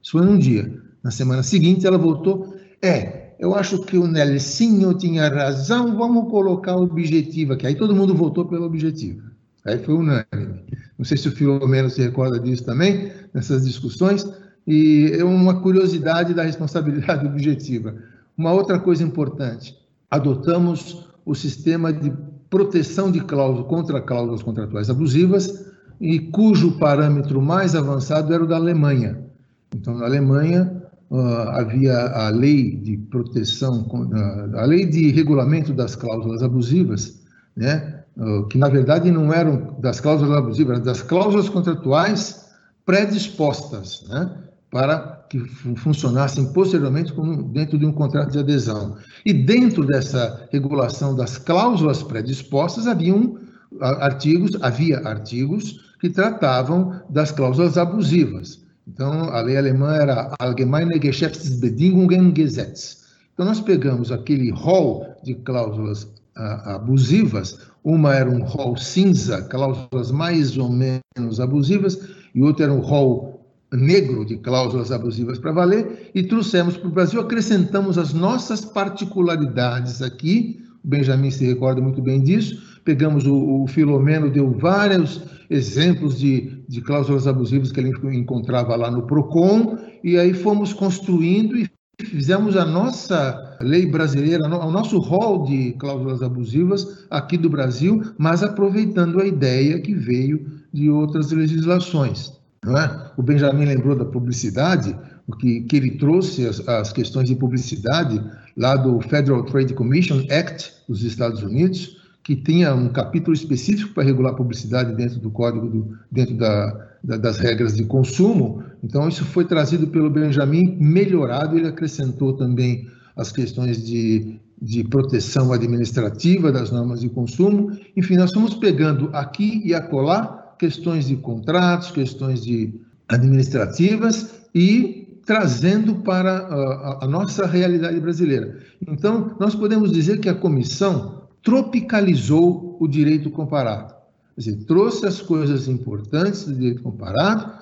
Isso foi num dia. Na semana seguinte, ela voltou. É, eu acho que o Nelsinho tinha razão, vamos colocar o objetivo aqui. Aí todo mundo votou pelo objetivo. Aí foi unânime. Não sei se o Filomeno se recorda disso também, nessas discussões. E é uma curiosidade da responsabilidade objetiva. Uma outra coisa importante: adotamos o sistema de proteção de cláusulas contra cláusulas contratuais abusivas, e cujo parâmetro mais avançado era o da Alemanha. Então, na Alemanha, uh, havia a lei de proteção, uh, a lei de regulamento das cláusulas abusivas, né, uh, que na verdade não eram das cláusulas abusivas, eram das cláusulas contratuais predispostas, né, para que funcionassem posteriormente como dentro de um contrato de adesão. E dentro dessa regulação das cláusulas predispostas haviam artigos, havia artigos que tratavam das cláusulas abusivas. Então, a lei alemã era Allgemeine Geschäftsbedingungen Gesetz. Então, nós pegamos aquele rol de cláusulas uh, abusivas, uma era um rol cinza, cláusulas mais ou menos abusivas, e outra era um rol negro de cláusulas abusivas para valer, e trouxemos para o Brasil, acrescentamos as nossas particularidades aqui, o Benjamin se recorda muito bem disso, pegamos o, o Filomeno, deu vários exemplos de, de cláusulas abusivas que ele encontrava lá no PROCON, e aí fomos construindo e fizemos a nossa lei brasileira, o nosso rol de cláusulas abusivas aqui do Brasil, mas aproveitando a ideia que veio de outras legislações. É? O Benjamin lembrou da publicidade, porque que ele trouxe as, as questões de publicidade lá do Federal Trade Commission Act dos Estados Unidos, que tinha um capítulo específico para regular publicidade dentro do código, do, dentro da, da, das regras de consumo. Então, isso foi trazido pelo Benjamin, melhorado, ele acrescentou também as questões de, de proteção administrativa das normas de consumo. Enfim, nós fomos pegando aqui e acolá questões de contratos, questões de administrativas e trazendo para a, a nossa realidade brasileira. Então, nós podemos dizer que a comissão tropicalizou o direito comparado. Quer dizer, trouxe as coisas importantes do direito comparado,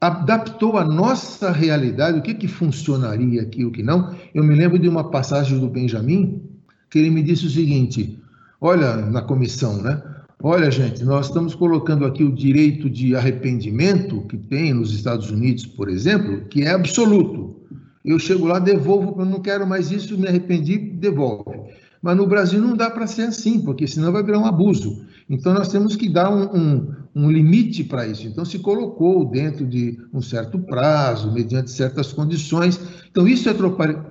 adaptou a nossa realidade, o que, que funcionaria aqui, o que não. Eu me lembro de uma passagem do Benjamin, que ele me disse o seguinte: olha, na comissão, né? Olha, gente, nós estamos colocando aqui o direito de arrependimento que tem nos Estados Unidos, por exemplo, que é absoluto. Eu chego lá, devolvo, eu não quero mais isso, me arrependi, devolve. Mas no Brasil não dá para ser assim, porque senão vai virar um abuso. Então nós temos que dar um, um, um limite para isso. Então se colocou dentro de um certo prazo, mediante certas condições. Então isso é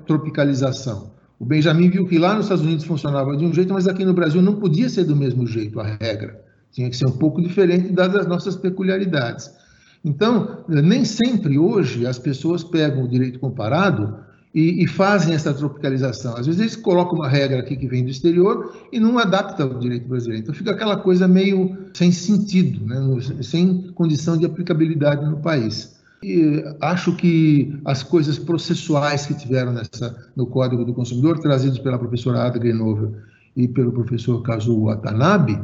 tropicalização. O Benjamin viu que lá nos Estados Unidos funcionava de um jeito, mas aqui no Brasil não podia ser do mesmo jeito a regra. Tinha que ser um pouco diferente dadas as nossas peculiaridades. Então, nem sempre hoje as pessoas pegam o direito comparado e, e, fazem essa tropicalização. Às vezes eles colocam uma regra aqui que vem do exterior e não adaptam ao direito brasileiro. Então fica aquela coisa meio sem sentido, né? sem condição de aplicabilidade no país. E acho que as coisas processuais que tiveram nessa, no Código do Consumidor, trazidos pela professora Ada Grenover e pelo professor Kazuo Watanabe,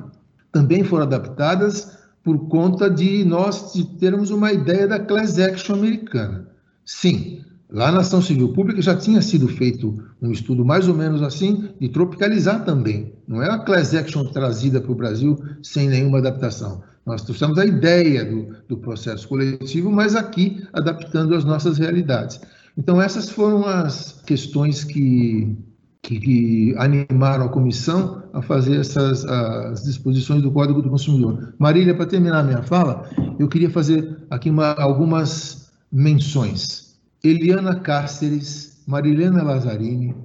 também foram adaptadas por conta de nós termos uma ideia da class action americana. Sim, Lá na ação civil pública já tinha sido feito um estudo mais ou menos assim, de tropicalizar também. Não é a class action trazida para o Brasil sem nenhuma adaptação. Nós trouxemos a ideia do, do processo coletivo, mas aqui adaptando às nossas realidades. Então, essas foram as questões que, que, que animaram a comissão a fazer essas as disposições do Código do Consumidor. Marília, para terminar a minha fala, eu queria fazer aqui uma, algumas menções. Eliana Cáceres, Marilena Lazzarini,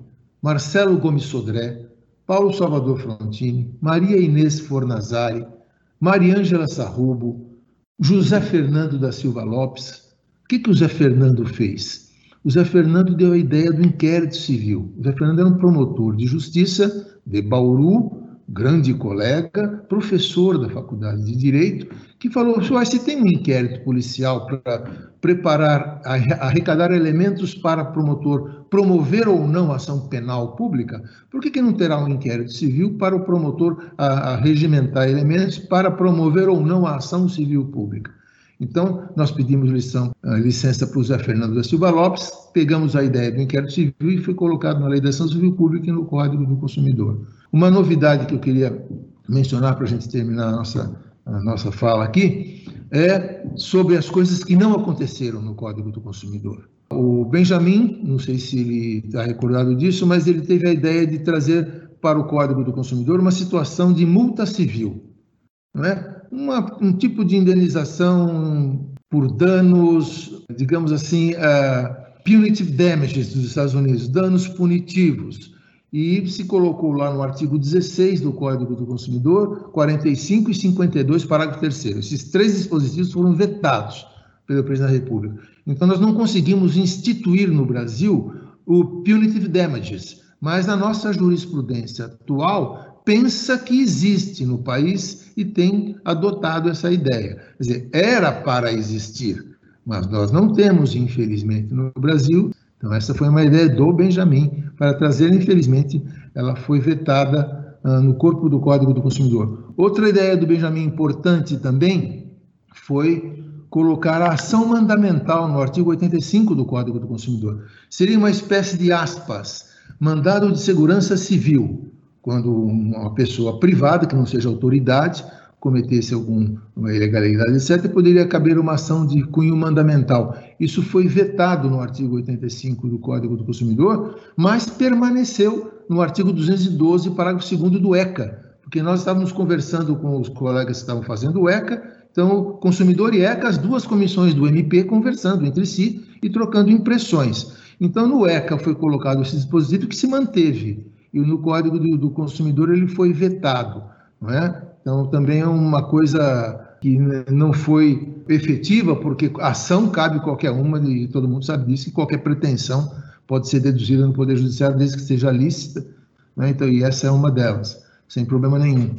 Marcelo Gomes Sodré, Paulo Salvador Frontini, Maria Inês Fornazari, Mariângela Sarrubo, José Fernando da Silva Lopes. O que, que o Zé Fernando fez? O Zé Fernando deu a ideia do inquérito civil. O Zé Fernando era um promotor de justiça de Bauru, grande colega, professor da Faculdade de Direito, que falou: se tem um inquérito policial para preparar, arrecadar elementos para promotor promover ou não ação penal pública, por que, que não terá um inquérito civil para o promotor a, a regimentar elementos para promover ou não a ação civil pública? Então, nós pedimos lição, licença para o Zé Fernando da Silva Lopes, pegamos a ideia do inquérito civil e foi colocado na Lei da Ação Civil Pública e no Código do Consumidor. Uma novidade que eu queria mencionar para a gente terminar a nossa, a nossa fala aqui é sobre as coisas que não aconteceram no Código do Consumidor. O Benjamin, não sei se ele está recordado disso, mas ele teve a ideia de trazer para o Código do Consumidor uma situação de multa civil, não é? Uma, um tipo de indenização por danos, digamos assim, uh, punitive damages dos Estados Unidos, danos punitivos, e se colocou lá no artigo 16 do Código do Consumidor, 45 e 52, parágrafo 3 Esses três dispositivos foram vetados pelo presidente da República. Então, nós não conseguimos instituir no Brasil o punitive damages, mas na nossa jurisprudência atual pensa que existe no país e tem adotado essa ideia. Quer dizer, era para existir, mas nós não temos, infelizmente, no Brasil. Então, essa foi uma ideia do Benjamin, para trazer, infelizmente, ela foi vetada uh, no corpo do Código do Consumidor. Outra ideia do Benjamin importante também foi colocar a ação mandamental no artigo 85 do Código do Consumidor. Seria uma espécie de aspas, mandado de segurança civil, quando uma pessoa privada, que não seja autoridade, cometesse alguma ilegalidade, etc., poderia caber uma ação de cunho mandamental. Isso foi vetado no artigo 85 do Código do Consumidor, mas permaneceu no artigo 212, parágrafo 2 do ECA, porque nós estávamos conversando com os colegas que estavam fazendo o ECA Então, consumidor e ECA, as duas comissões do MP conversando entre si e trocando impressões. Então, no ECA foi colocado esse dispositivo que se manteve, e no Código do, do Consumidor ele foi vetado. Não é? Então, também é uma coisa que não foi efetiva, porque ação cabe qualquer uma, e todo mundo sabe disso, e qualquer pretensão pode ser deduzida no Poder Judiciário, desde que seja lícita, né? então, e essa é uma delas, sem problema nenhum.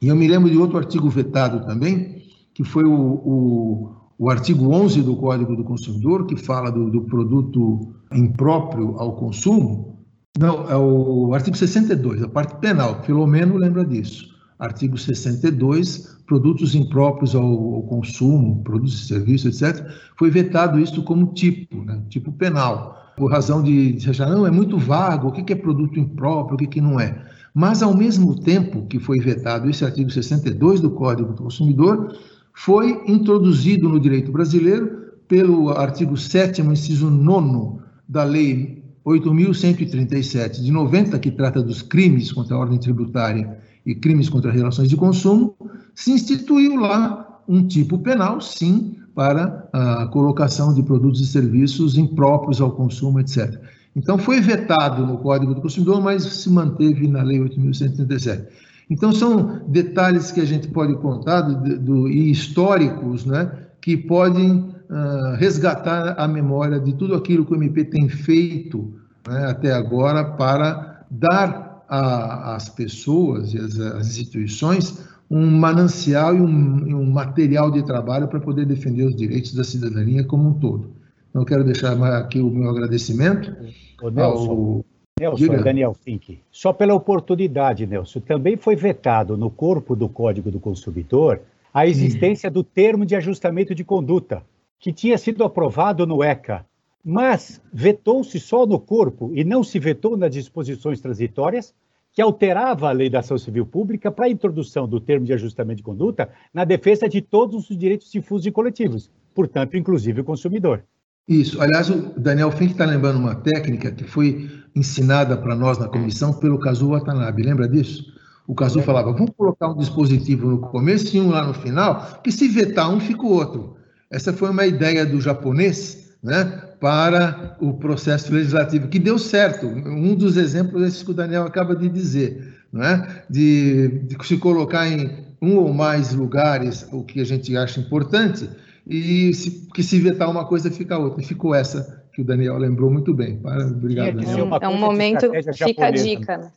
E eu me lembro de outro artigo vetado também, que foi o, o, o artigo 11 do Código do Consumidor, que fala do, do produto impróprio ao consumo. Não, é o artigo 62, a parte penal, Filomeno lembra disso. Artigo 62, produtos impróprios ao, ao consumo, produtos e serviços, etc. Foi vetado isso como tipo, né, tipo penal, por razão de, de achar, não, é muito vago, o que é produto impróprio, o que não é. Mas, ao mesmo tempo que foi vetado esse artigo 62 do Código do Consumidor, foi introduzido no direito brasileiro pelo artigo 7 inciso 9 da Lei 8.137 de 90, que trata dos crimes contra a ordem tributária e crimes contra relações de consumo, se instituiu lá um tipo penal, sim, para a colocação de produtos e serviços impróprios ao consumo, etc. Então, foi vetado no Código do Consumidor, mas se manteve na Lei 8.137. Então, são detalhes que a gente pode contar do, do, e históricos né, que podem uh, resgatar a memória de tudo aquilo que o MP tem feito né, até agora para dar às pessoas e às, instituições um manancial e um, um material de trabalho para poder defender os direitos da cidadania como um todo. Então, quero deixar aqui o meu agradecimento Ô, Nelson, ao Nelson, Diga. Daniel Fink, só pela oportunidade, Nelson, também foi vetado no corpo do Código do Consumidor a existência do termo de ajustamento de conduta, que tinha sido aprovado no ECA, mas vetou-se só no corpo e não se vetou nas disposições transitórias, que alterava a lei da ação civil pública para a introdução do termo de ajustamento de conduta na defesa de todos os direitos difusos e coletivos, portanto, inclusive o consumidor. Isso. Aliás, o Daniel Fink está lembrando uma técnica que foi ensinada para nós na comissão pelo Kazuo Watanabe. Lembra disso? O Kazuo falava: vamos colocar um dispositivo no começo e um lá no final, que se vetar um, fica o outro. Essa foi uma ideia do japonês né, para o processo legislativo, que deu certo. Um dos exemplos é esse que o Daniel acaba de dizer, né, de, de se colocar em um ou mais lugares o que a gente acha importante e se, que se vetar uma coisa fica outra. E ficou essa que o Daniel lembrou muito bem. Para, obrigado. É um, é um momento, fica a dica. Né?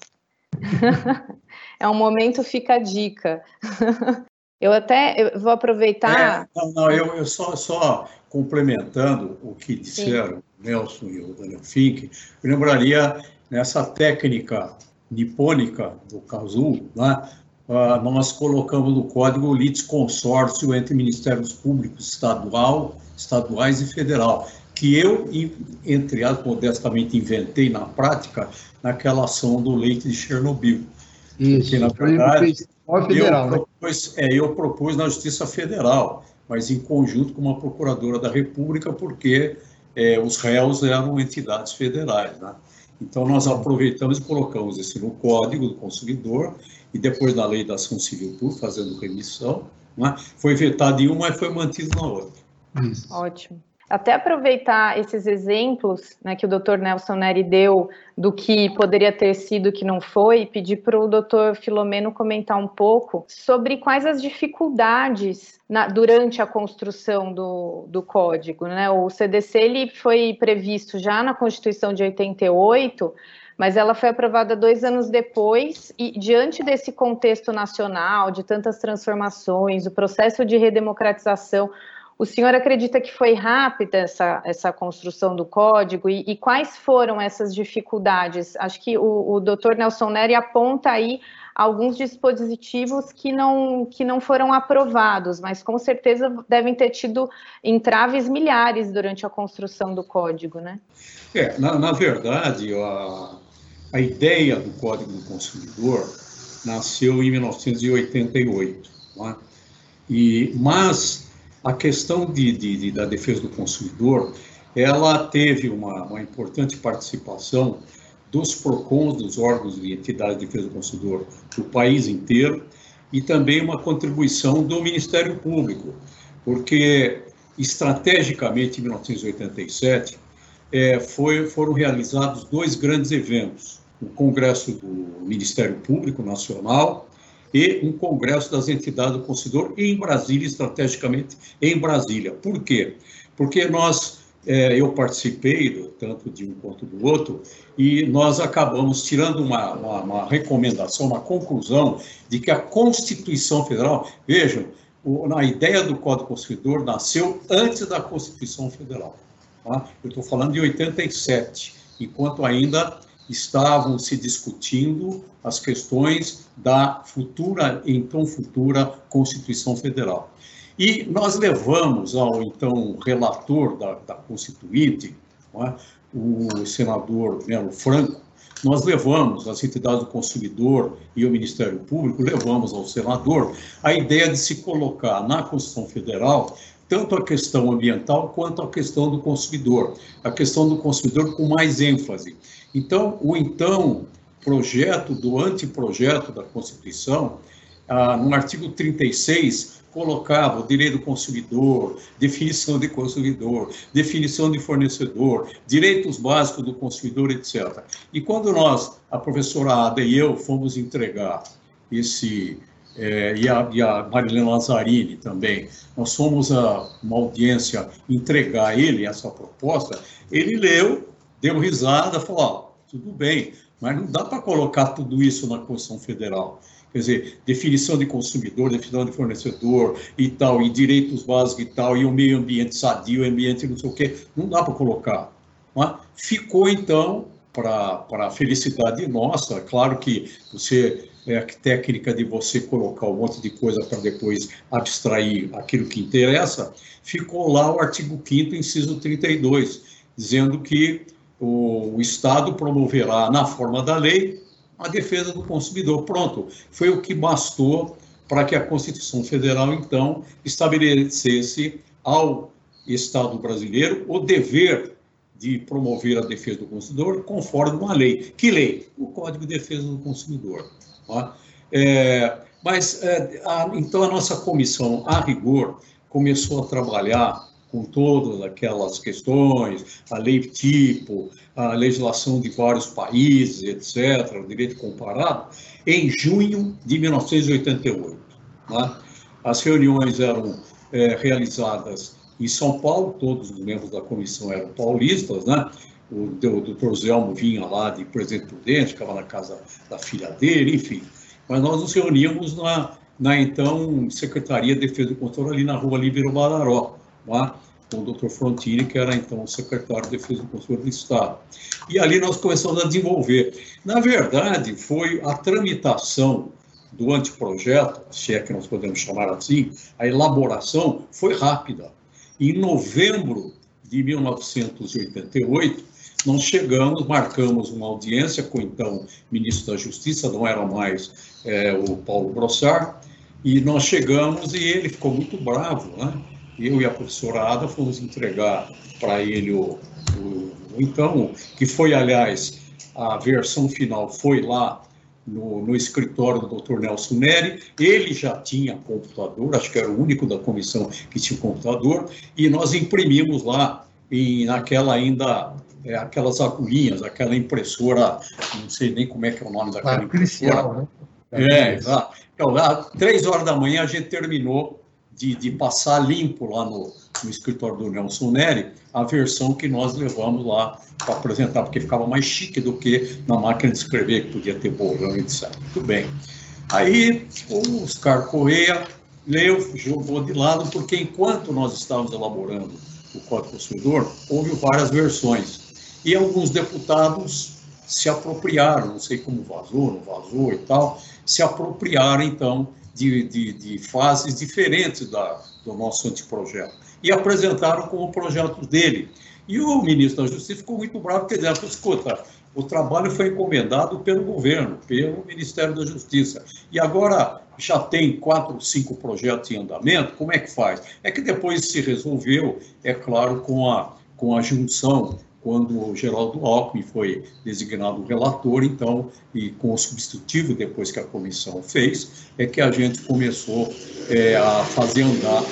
é um momento, fica a dica. Eu até eu vou aproveitar. É, não, não, eu, eu só, só complementando o que disseram o Nelson e o Daniel Fink, eu lembraria nessa técnica nipônica do Kazu, né, uh, nós colocamos no código o litisconsórcio entre Ministérios Públicos estadual, estaduais e federal, que eu, entre as modestamente inventei na prática naquela ação do leite de Chernobyl. Isso, Porque, na verdade, federal, eu, né? propus, é, eu propus na Justiça Federal, mas em conjunto com uma procuradora da República, porque é, os réus eram entidades federais. Né? Então, nós aproveitamos e colocamos isso no Código do Consumidor e depois na Lei da Ação Civil Pública, fazendo remissão. Né? Foi vetado em uma e foi mantido na outra. Isso. Ótimo. Até aproveitar esses exemplos né, que o doutor Nelson Neri deu do que poderia ter sido que não foi, e pedir para o doutor Filomeno comentar um pouco sobre quais as dificuldades na, durante a construção do, do código. Né? O CDC ele foi previsto já na Constituição de 88, mas ela foi aprovada dois anos depois, e diante desse contexto nacional, de tantas transformações, o processo de redemocratização, o senhor acredita que foi rápida essa, essa construção do código e, e quais foram essas dificuldades? Acho que o, o doutor Nelson Neri aponta aí alguns dispositivos que não, que não foram aprovados, mas com certeza devem ter tido entraves milhares durante a construção do código, né? É, na, na verdade, a, a ideia do Código do Consumidor nasceu em 1988, é? e, mas a questão de, de, de, da defesa do consumidor, ela teve uma, uma importante participação dos PROCONs, dos órgãos e entidades de defesa do consumidor do país inteiro, e também uma contribuição do Ministério Público, porque estrategicamente em 1987 é, foi, foram realizados dois grandes eventos: o Congresso do Ministério Público Nacional e um congresso das entidades do Conselhador em Brasília, estrategicamente em Brasília. Por quê? Porque nós, é, eu participei tanto de um quanto do outro, e nós acabamos tirando uma, uma, uma recomendação, uma conclusão de que a Constituição Federal, vejam, o, a ideia do Código Constituidor nasceu antes da Constituição Federal. Tá? Eu estou falando de 87, enquanto ainda estavam se discutindo as questões da futura, então futura Constituição Federal. E nós levamos ao então relator da, da Constituinte, é? o senador Melo Franco, nós levamos, as entidades do consumidor e o Ministério Público, levamos ao senador a ideia de se colocar na Constituição Federal tanto a questão ambiental quanto a questão do consumidor, a questão do consumidor com mais ênfase. Então, o então projeto do anteprojeto da Constituição, ah, no artigo 36, colocava o direito do consumidor, definição de consumidor, definição de fornecedor, direitos básicos do consumidor, etc. E quando nós, a professora Ada e eu, fomos entregar esse é, e, a, e a Marilena Lazzarini também, nós fomos a uma audiência entregar a ele essa proposta, ele leu, deu risada, falou, ó, tudo bem, mas não dá para colocar tudo isso na Constituição Federal. Quer dizer, definição de consumidor, definição de fornecedor e tal, e direitos básicos e tal, e o meio ambiente sadio, ambiente não sei o quê, não dá para colocar. Mas ficou, então, para a felicidade nossa, claro que você é a técnica de você colocar um monte de coisa para depois abstrair aquilo que interessa, ficou lá o artigo 5 inciso 32, dizendo que o, o Estado promoverá, na forma da lei, a defesa do consumidor. Pronto, foi o que bastou para que a Constituição Federal, então, estabelecesse ao Estado brasileiro o dever de promover a defesa do consumidor conforme uma lei. Que lei? O Código de Defesa do Consumidor. Tá? É, mas, é, a, então, a nossa comissão, a rigor, começou a trabalhar com todas aquelas questões, a lei tipo, a legislação de vários países, etc., o direito comparado, em junho de 1988. Né? As reuniões eram é, realizadas em São Paulo, todos os membros da comissão eram paulistas, né? o, doutor Zelmo vinha lá de Presidente Prudente, ficava na casa da filha dele, enfim. Mas nós nos reuníamos na, na então Secretaria de Defesa do Controle, ali na rua Líbero Badaró, lá, com o doutor Frontini, que era então o secretário de Defesa do Controle do Estado. E ali nós começamos a desenvolver. Na verdade, foi a tramitação do anteprojeto, se é que nós podemos chamar assim, a elaboração foi rápida. Em novembro de 1988, nós chegamos, marcamos uma audiência com então ministro da Justiça, não era mais é, o Paulo Brossard, e nós chegamos e ele ficou muito bravo, né? Eu e a professora Ada fomos entregar para ele o, o, então, que foi, aliás, a versão final foi lá no, no, escritório do Dr. Nelson Neri, ele já tinha computador, acho que era o único da comissão que tinha computador, e nós imprimimos lá, em, naquela ainda é, aquelas agulhinhas, aquela impressora, não sei nem como é que é o nome daquela ah, impressora. Né? É, exato. Então, às três horas da manhã a gente terminou de, de passar limpo lá no, no escritório do Nelson Neri a versão que nós levamos lá para apresentar, porque ficava mais chique do que na máquina de escrever, que podia ter borrão, etc. Muito bem. Aí o Oscar Correia leu, jogou de lado, porque enquanto nós estávamos elaborando o Código Consumidor, houve várias versões e alguns deputados se apropriaram, não sei como vazou, não vazou e tal, se apropriaram, então, de, de, de fases diferentes da, do nosso anteprojeto e apresentaram como projetos dele. E o ministro da Justiça ficou muito bravo, porque dizendo, escuta, o trabalho foi encomendado pelo governo, pelo Ministério da Justiça, e agora já tem quatro, cinco projetos em andamento, como é que faz? É que depois se resolveu, é claro, com a, com a junção quando o Geraldo Alckmin foi designado relator, então, e com o substitutivo, depois que a comissão fez, é que a gente começou é, a fazer andar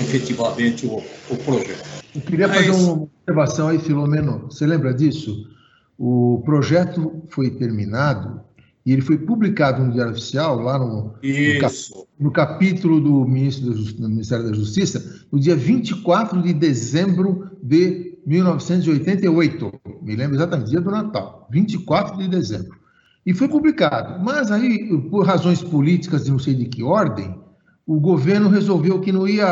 efetivamente o, o projeto. Eu queria fazer Mas... uma observação aí, Filomeno. Você lembra disso? O projeto foi terminado e ele foi publicado no Diário Oficial, lá no, no, cap, no capítulo do, ministro do Ministério da Justiça, no dia 24 de dezembro de 1988. Me lembro exatamente, dia do Natal, 24 de dezembro. E foi publicado. Mas aí, por razões políticas de não sei de que ordem, o governo resolveu que não ia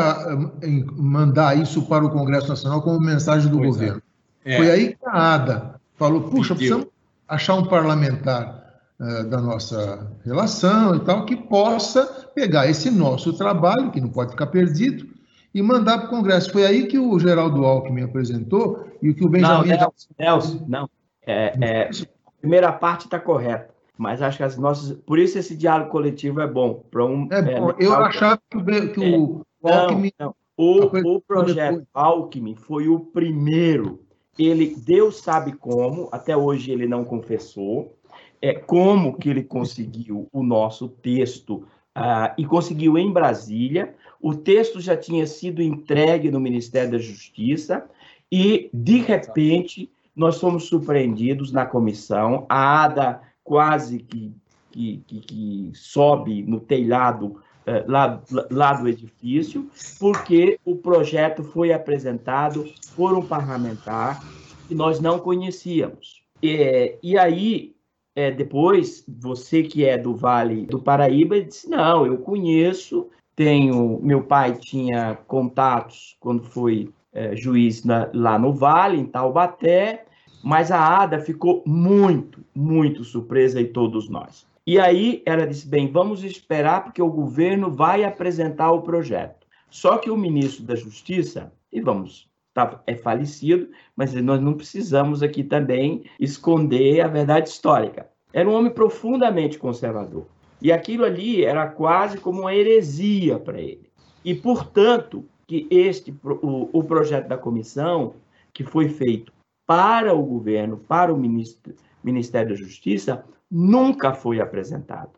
eh, mandar isso para o Congresso Nacional como mensagem do pois é. governo. É. É. Foi aí que a ADA falou: puxa, precisamos achar um parlamentar uh, da nossa relação e tal, que possa pegar esse nosso trabalho, que não pode ficar perdido, e mandar para o Congresso. Foi aí que o Geraldo Alckmin apresentou e que o Benjamin. Não, Nelson, Nelson não. É, é, a primeira parte está correta. Mas acho que as nossas. Por isso esse diálogo coletivo é bom. Para um, é bom. É, eu achava que, o, que o é, Alckmin. Não, não. O, o projeto. Alckmin foi o primeiro. Ele, Deus sabe como, até hoje ele não confessou, é, como que ele conseguiu o nosso texto ah, e conseguiu em Brasília. O texto já tinha sido entregue no Ministério da Justiça e, de repente, nós fomos surpreendidos na comissão. A ADA quase que, que, que, que sobe no telhado eh, lá, lá do edifício, porque o projeto foi apresentado por um parlamentar que nós não conhecíamos. E, e aí, é, depois, você que é do Vale do Paraíba, disse: Não, eu conheço, tenho. Meu pai tinha contatos quando foi é, juiz na, lá no Vale, em Taubaté, mas a Ada ficou muito, muito surpresa e todos nós. E aí ela disse: bem, vamos esperar porque o governo vai apresentar o projeto. Só que o ministro da Justiça, e vamos, tá, é falecido, mas nós não precisamos aqui também esconder a verdade histórica. Era um homem profundamente conservador. E aquilo ali era quase como uma heresia para ele. E, portanto, que este o, o projeto da comissão, que foi feito para o governo, para o ministro, Ministério da Justiça, nunca foi apresentado.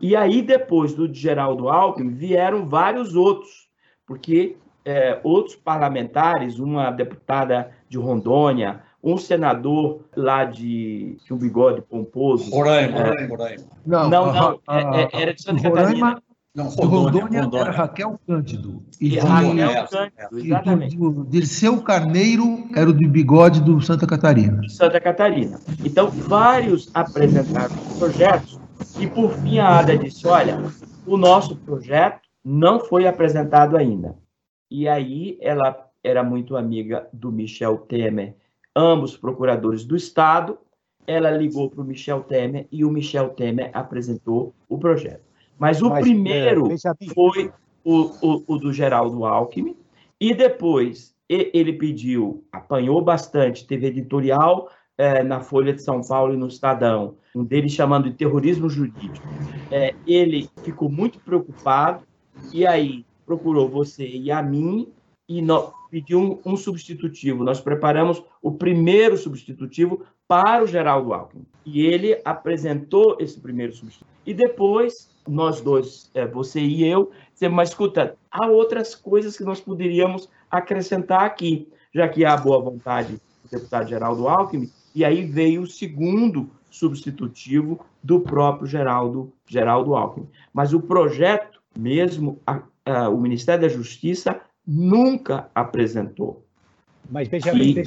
E aí, depois do Geraldo Alckmin, vieram vários outros, porque é, outros parlamentares, uma deputada de Rondônia, um senador lá de, de um bigode pomposo. Roraima, é, Roraima. Não, não, não a, a, é, é, era de Santa Roraima, Catarina. Não, Rondônia, Rondônia, Rondônia. era Raquel Cândido. E, e Raquel é, Cândido, exatamente. E do, Dirceu Carneiro era o de bigode do Santa Catarina. Santa Catarina. Então, vários apresentaram projetos e, por fim, a ADA disse, olha, o nosso projeto não foi apresentado ainda. E aí ela era muito amiga do Michel Temer, ambos procuradores do Estado. Ela ligou para o Michel Temer e o Michel Temer apresentou o projeto. Mas o Mas, primeiro é, foi o, o, o, do Geraldo Alckmin, e depois ele pediu, apanhou bastante, teve editorial é, na Folha de São Paulo e no Estadão, um deles chamando de terrorismo jurídico. É, ele ficou muito preocupado, e aí procurou você e a mim, e no, pediu um, um substitutivo. Nós preparamos o primeiro substitutivo para o Geraldo Alckmin. E ele apresentou esse primeiro substitutivo. E depois, nós dois, é, você e eu, dissemos, mas escuta, há outras coisas que nós poderíamos acrescentar aqui, já que há boa vontade do deputado Geraldo Alckmin, e aí veio o segundo substitutivo do próprio Geraldo, Geraldo Alckmin. Mas o projeto, mesmo a, a, o Ministério da Justiça, nunca apresentou. Mas veja, e...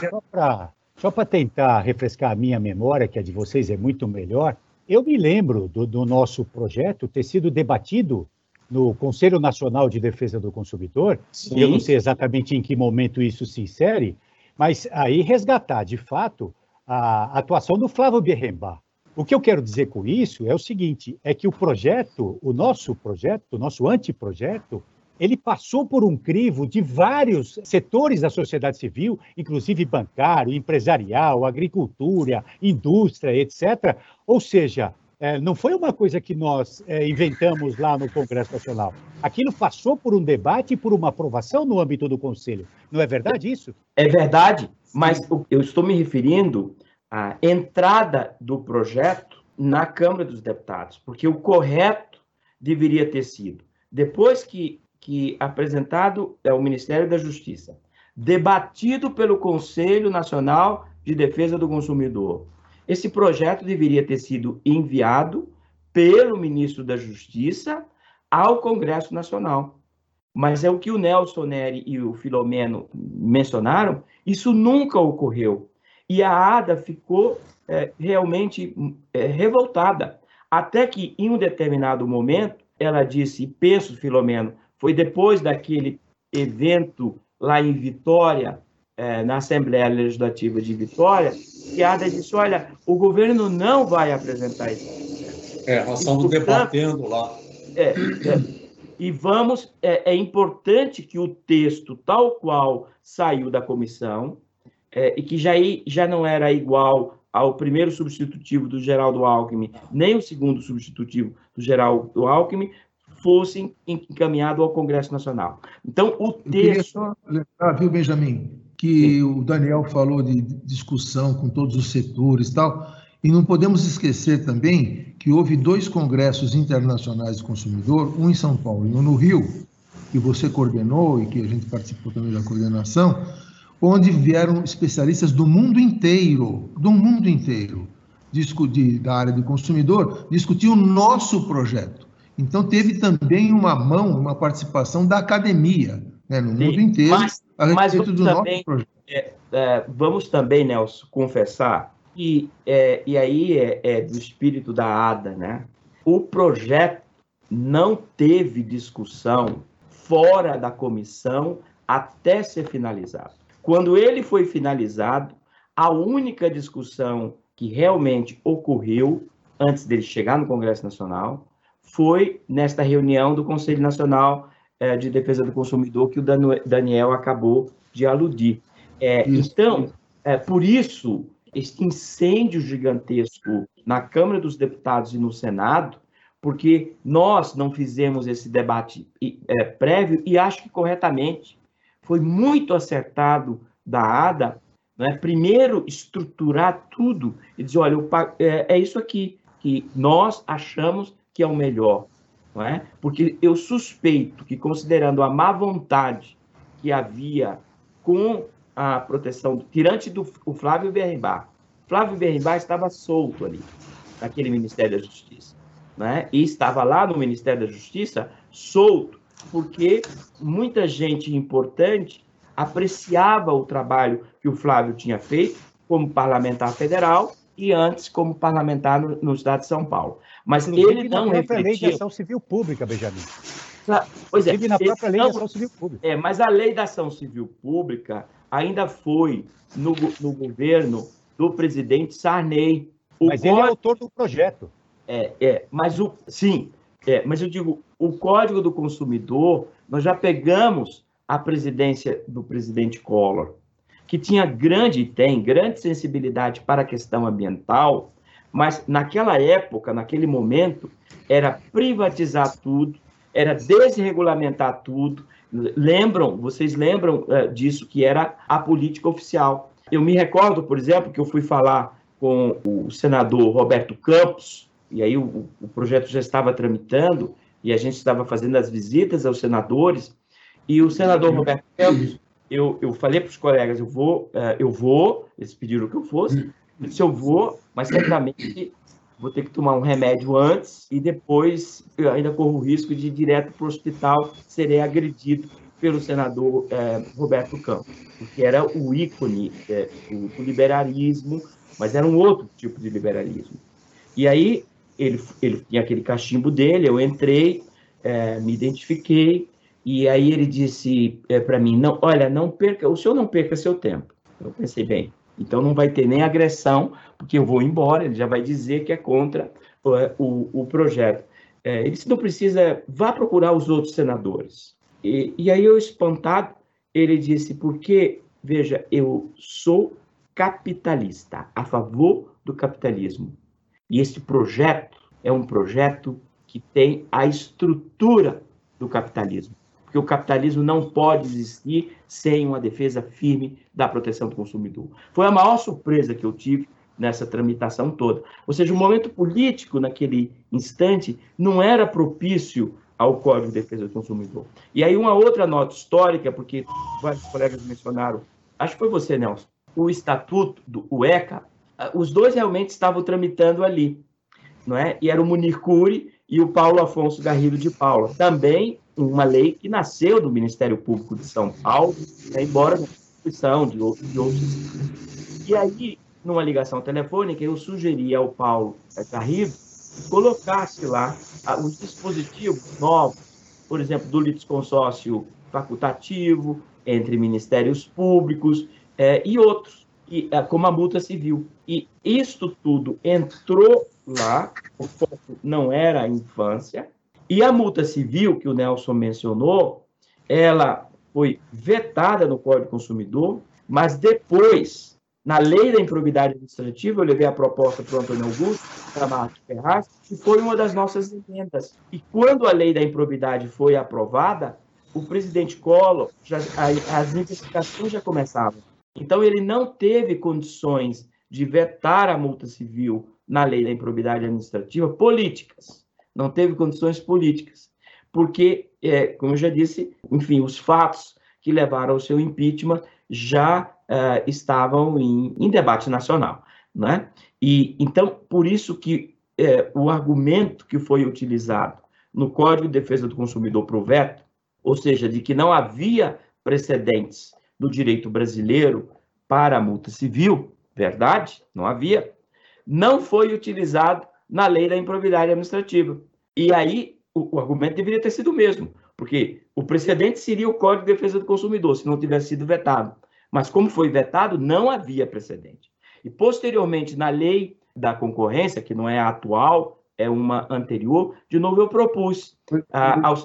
só para tentar refrescar a minha memória, que a de vocês é muito melhor, eu me lembro do, do, nosso projeto ter sido debatido no Conselho Nacional de Defesa do Consumidor, Sim. eu não sei exatamente em que momento isso se insere, mas aí resgatar, de fato, a atuação do Flávio Berremba. O que eu quero dizer com isso é o seguinte, é que o projeto, o nosso projeto, o nosso anteprojeto, ele passou por um crivo de vários setores da sociedade civil, inclusive bancário, empresarial, agricultura, indústria, etc. Ou seja, é, não foi uma coisa que nós é, inventamos lá no Congresso Nacional. Aquilo passou por um debate e por uma aprovação no âmbito do Conselho. Não é verdade isso? É verdade. Mas eu estou me referindo à entrada do projeto na Câmara dos Deputados, porque o correto deveria ter sido, depois que, que apresentado ao Ministério da Justiça, debatido pelo Conselho Nacional de Defesa do Consumidor, esse projeto deveria ter sido enviado pelo ministro da Justiça ao Congresso Nacional. Mas é o que o Nelson Neri e o Filomeno mencionaram, isso nunca ocorreu. E a ADA ficou é, realmente é, revoltada. Até que, em um determinado momento, ela disse, penso, Filomeno, foi depois daquele evento lá em Vitória, é, na Assembleia Legislativa de Vitória, que a ADA disse, olha, o governo não vai apresentar isso. É, nós estamos debatendo lá. É, é, e vamos, é, é, importante que o texto, tal qual saiu da comissão, é, e que já, já não era igual ao primeiro substitutivo do Geraldo Alckmin, nem o segundo substitutivo do Geraldo Alckmin, fossem encaminhado ao Congresso Nacional. Então, o texto... Eu lembrar, viu, Benjamin, que Sim. o Daniel falou de discussão com todos os setores e tal, e não podemos esquecer também que houve dois congressos internacionais de consumidor, um em São Paulo e um no Rio, que você coordenou e que a gente participou também da coordenação, onde vieram especialistas do mundo inteiro, do mundo inteiro, discutir, da área do consumidor, discutir o nosso projeto. Então, teve também uma mão, uma participação da academia, né, no Sim, mundo inteiro, mas, a respeito do também, nosso projeto. É, é, vamos também, Nelson, confessar e, é, e aí é, é do espírito da ADA, né? O projeto não teve discussão fora da comissão até ser finalizado. Quando ele foi finalizado, a única discussão que realmente ocorreu antes dele chegar no Congresso Nacional foi nesta reunião do Conselho Nacional é, de Defesa do Consumidor que o Daniel acabou de aludir. É, então, é, por isso, este incêndio gigantesco na Câmara dos Deputados e no Senado, porque nós não fizemos esse debate é, prévio e acho que corretamente. Foi muito acertado da ADA, né? primeiro estruturar tudo e dizer, olha, é, é, isso aqui que nós achamos que é o melhor. Não é? Porque eu suspeito que, considerando a má vontade que havia com a proteção, tirante do o Flávio Berrimbar. Flávio Berrimbar estava solto ali, naquele Ministério da Justiça. Né? E estava lá no Ministério da Justiça solto, porque muita gente importante apreciava o trabalho que o Flávio tinha feito como parlamentar federal e antes como parlamentar no, no estado de São Paulo. Mas Inclusive, ele não refletia... lei de ação civil pública, Benjamin. Pois é, na própria lei não... de ação civil pública. É, mas a lei da ação civil pública ainda foi no, no governo do presidente Sarney. O mas ele é autor do projeto. É, é, mas o sim, é, mas eu digo, o Código do Consumidor, nós já pegamos a presidência do presidente Collor, que tinha grande tem grande sensibilidade para a questão ambiental, mas naquela época, naquele momento, era privatizar tudo, era desregulamentar tudo, lembram, vocês lembram uh, disso, que era a política oficial. Eu me recordo, por exemplo, que eu fui falar com o senador Roberto Campos, e aí o, o projeto já estava tramitando, e a gente estava fazendo as visitas aos senadores, e o senador Roberto Campos, eu, eu falei para os colegas, eu vou, uh, eu vou, eles pediram que eu fosse, eu disse, eu vou, mas certamente vou ter que tomar um remédio antes e depois eu ainda corro o risco de ir direto para o hospital, serei agredido pelo senador é, Roberto Campos, porque era o ícone é, do, do, liberalismo, mas era um outro tipo de liberalismo. E aí ele, ele tinha aquele cachimbo dele, eu entrei, me identifiquei, e aí ele disse é, para mim, não, olha, não perca, o senhor não perca seu tempo. Eu pensei, bem, então não vai ter nem agressão, porque eu vou embora, ele já vai dizer que é contra o, o projeto. É, ele disse, não precisa, vá procurar os outros senadores. E, e aí eu, espantado, ele disse, porque, veja, eu sou capitalista, a favor do capitalismo. E este projeto é um projeto que tem a estrutura do capitalismo. Porque o capitalismo não pode existir sem uma defesa firme da proteção do consumidor. Foi a maior surpresa que eu tive nessa tramitação toda. Ou seja, o momento político naquele instante não era propício ao Código de Defesa do Consumidor. E aí uma outra nota histórica, porque vários colegas mencionaram, acho que foi você, Nelson, o estatuto do ECA, ah, os dois realmente estavam tramitando ali, não é? E era o Munir Cury e o Paulo Afonso Garrido de Paula. Também uma lei que nasceu do Ministério Público de São Paulo, né, embora na Constituição de, de outros. E aí, numa ligação telefônica, eu sugeri ao Paulo Garrido colocasse lá ah, os dispositivos novos, por exemplo, do litisconsórcio facultativo, entre ministérios públicos é, e outros, e, é, como a multa civil. E isto tudo entrou lá, o foco não era a infância, e a multa civil, que o Nelson mencionou, ela foi vetada no Código do Consumidor, mas depois, na lei da improbidade administrativa, eu levei a proposta para o Antônio Augusto, para Marta Ferraz, que foi uma das nossas emendas. E quando a lei da improbidade foi aprovada, o presidente Collor, já, as investigações já começavam. Então, ele não teve condições de vetar a multa civil na lei da improbidade administrativa políticas. Não teve condições políticas. Porque, é, como eu já disse, enfim, os fatos que levaram ao seu impeachment já uh, estavam em, em, debate nacional. Né? E, então, por isso que é, o argumento que foi utilizado no Código de Defesa do Consumidor para o veto, ou seja, de que não havia precedentes do direito brasileiro para a multa civil, verdade, não havia, não foi utilizado na lei da improbidade administrativa. E aí o, o, argumento deveria ter sido o mesmo, porque o precedente seria o Código de Defesa do Consumidor, se não tivesse sido vetado. Mas como foi vetado, não havia precedente. E posteriormente, na lei da concorrência, que não é a atual, é uma anterior, de novo eu propus ao,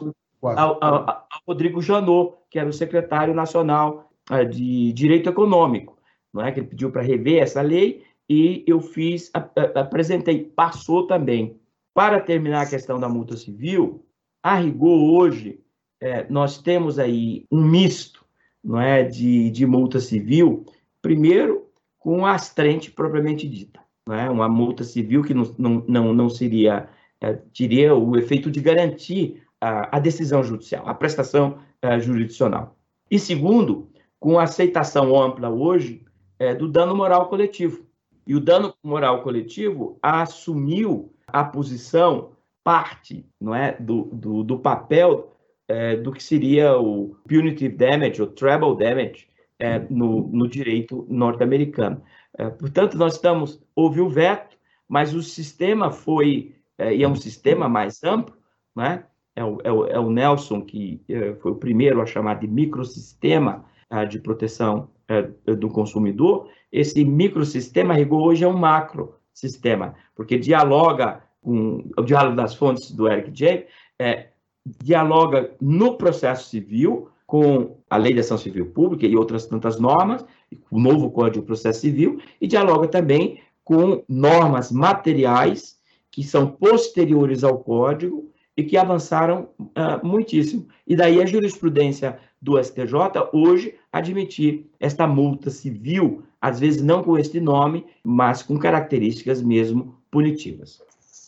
ao, ao, ao, Rodrigo Janot, que era o secretário nacional a, de Direito Econômico, não é? que ele pediu para rever essa lei, e eu fiz, apresentei, passou também. Para terminar a questão da multa civil, a rigor hoje, é, nós temos aí um misto não é, de, de multa civil, primeiro com a astrente propriamente dita, não é? uma multa civil que não, não, não, não seria, é, teria o efeito de garantir a, a decisão judicial, a prestação é, jurisdicional. E segundo, com a aceitação ampla hoje é, do dano moral coletivo. E o dano moral coletivo assumiu a posição, parte não é, do, do, do papel é, do que seria o punitive damage, ou treble damage, é, no, no direito norte-americano. É, portanto, nós estamos, houve o veto, mas o sistema foi, é, e é um sistema mais amplo, né? é, o, é, o, é o Nelson que foi o primeiro a chamar de microsistema de proteção do consumidor, esse microsistema, rigor, hoje é um macrosistema, porque dialoga com o diálogo das fontes do Eric J. É, dialoga no processo civil com a Lei de Ação Civil Pública e outras tantas normas, o novo Código de Processo Civil, e dialoga também com normas materiais que são posteriores ao Código e que avançaram uh, muitíssimo. E daí a jurisprudência do STJ hoje admitir esta multa civil, às vezes não com este nome, mas com características mesmo punitivas.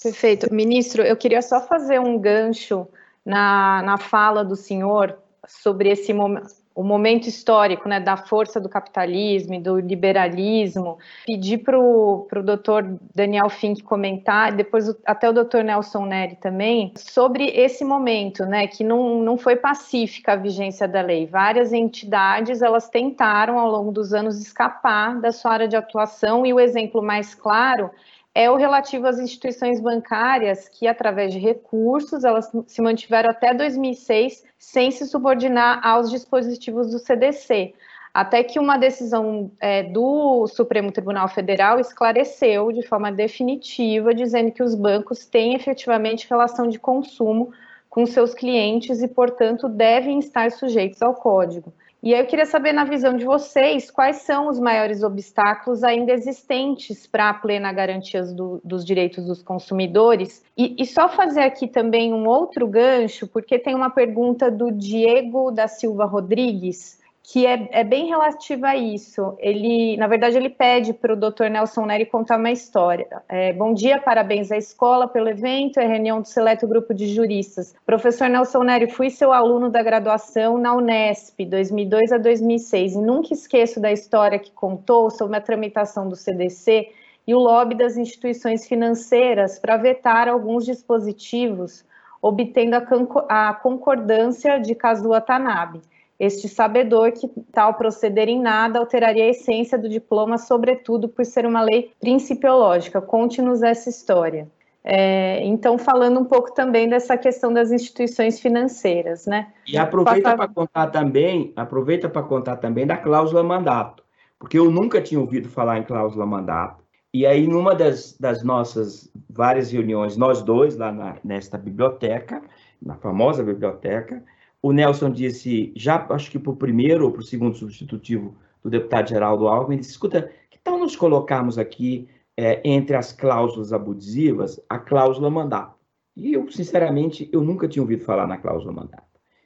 Perfeito. Ministro, eu queria só fazer um gancho na, na fala do senhor sobre esse momento o momento histórico né, da força do capitalismo e do liberalismo, pedir para o doutor Daniel Fink comentar, depois até o doutor Nelson Neri também, sobre esse momento, né, que não, não foi pacífica a vigência da lei. Várias entidades, elas tentaram ao longo dos anos escapar da sua área de atuação e o exemplo mais claro é o relativo às instituições bancárias que, através de recursos, elas se mantiveram até 2006 sem se subordinar aos dispositivos do CDC, até que uma decisão é, do Supremo Tribunal Federal esclareceu de forma definitiva, dizendo que os bancos têm efetivamente relação de consumo com seus clientes e, portanto, devem estar sujeitos ao código. E aí eu queria saber, na visão de vocês, quais são os maiores obstáculos ainda existentes para a plena garantia do, dos direitos dos consumidores. E, e, só fazer aqui também um outro gancho, porque tem uma pergunta do Diego da Silva Rodrigues, que é, é, bem relativa a isso. Ele, na verdade, ele pede para o Dr. Nelson Neri contar uma história. É, Bom dia, parabéns à escola pelo evento, é reunião do seleto grupo de juristas. Professor Nelson Neri, fui seu aluno da graduação na Unesp, 2002 a 2006, e nunca esqueço da história que contou sobre a tramitação do CDC e o lobby das instituições financeiras para vetar alguns dispositivos, obtendo a, a concordância de Kazuo Tanabe este sabedor que tal proceder em nada alteraria a essência do diploma, sobretudo por ser uma lei principiológica. Conte-nos essa história. É, então, falando um pouco também dessa questão das instituições financeiras, né? E aproveita para contar também, aproveita para contar também da cláusula mandato, porque eu nunca tinha ouvido falar em cláusula mandato. E aí, numa das, das nossas várias reuniões, nós dois lá na, nesta biblioteca, na famosa biblioteca, o Nelson disse, já acho que para o primeiro ou para o segundo substitutivo do deputado Geraldo Alckmin, disse, escuta, que tal nós colocarmos aqui, é, entre as cláusulas abusivas, a cláusula mandato? E eu, sinceramente, eu nunca tinha ouvido falar na cláusula mandato.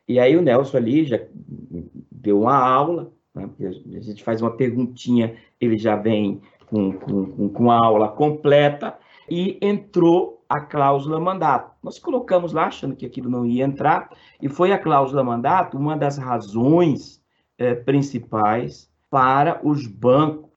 E aí o Nelson ali já deu uma aula, né, a gente faz uma perguntinha, ele já vem com, com, com a aula completa, e entrou a cláusula mandato. Nós colocamos lá achando que aquilo não ia entrar, e foi a cláusula mandato uma das razões é, principais para os bancos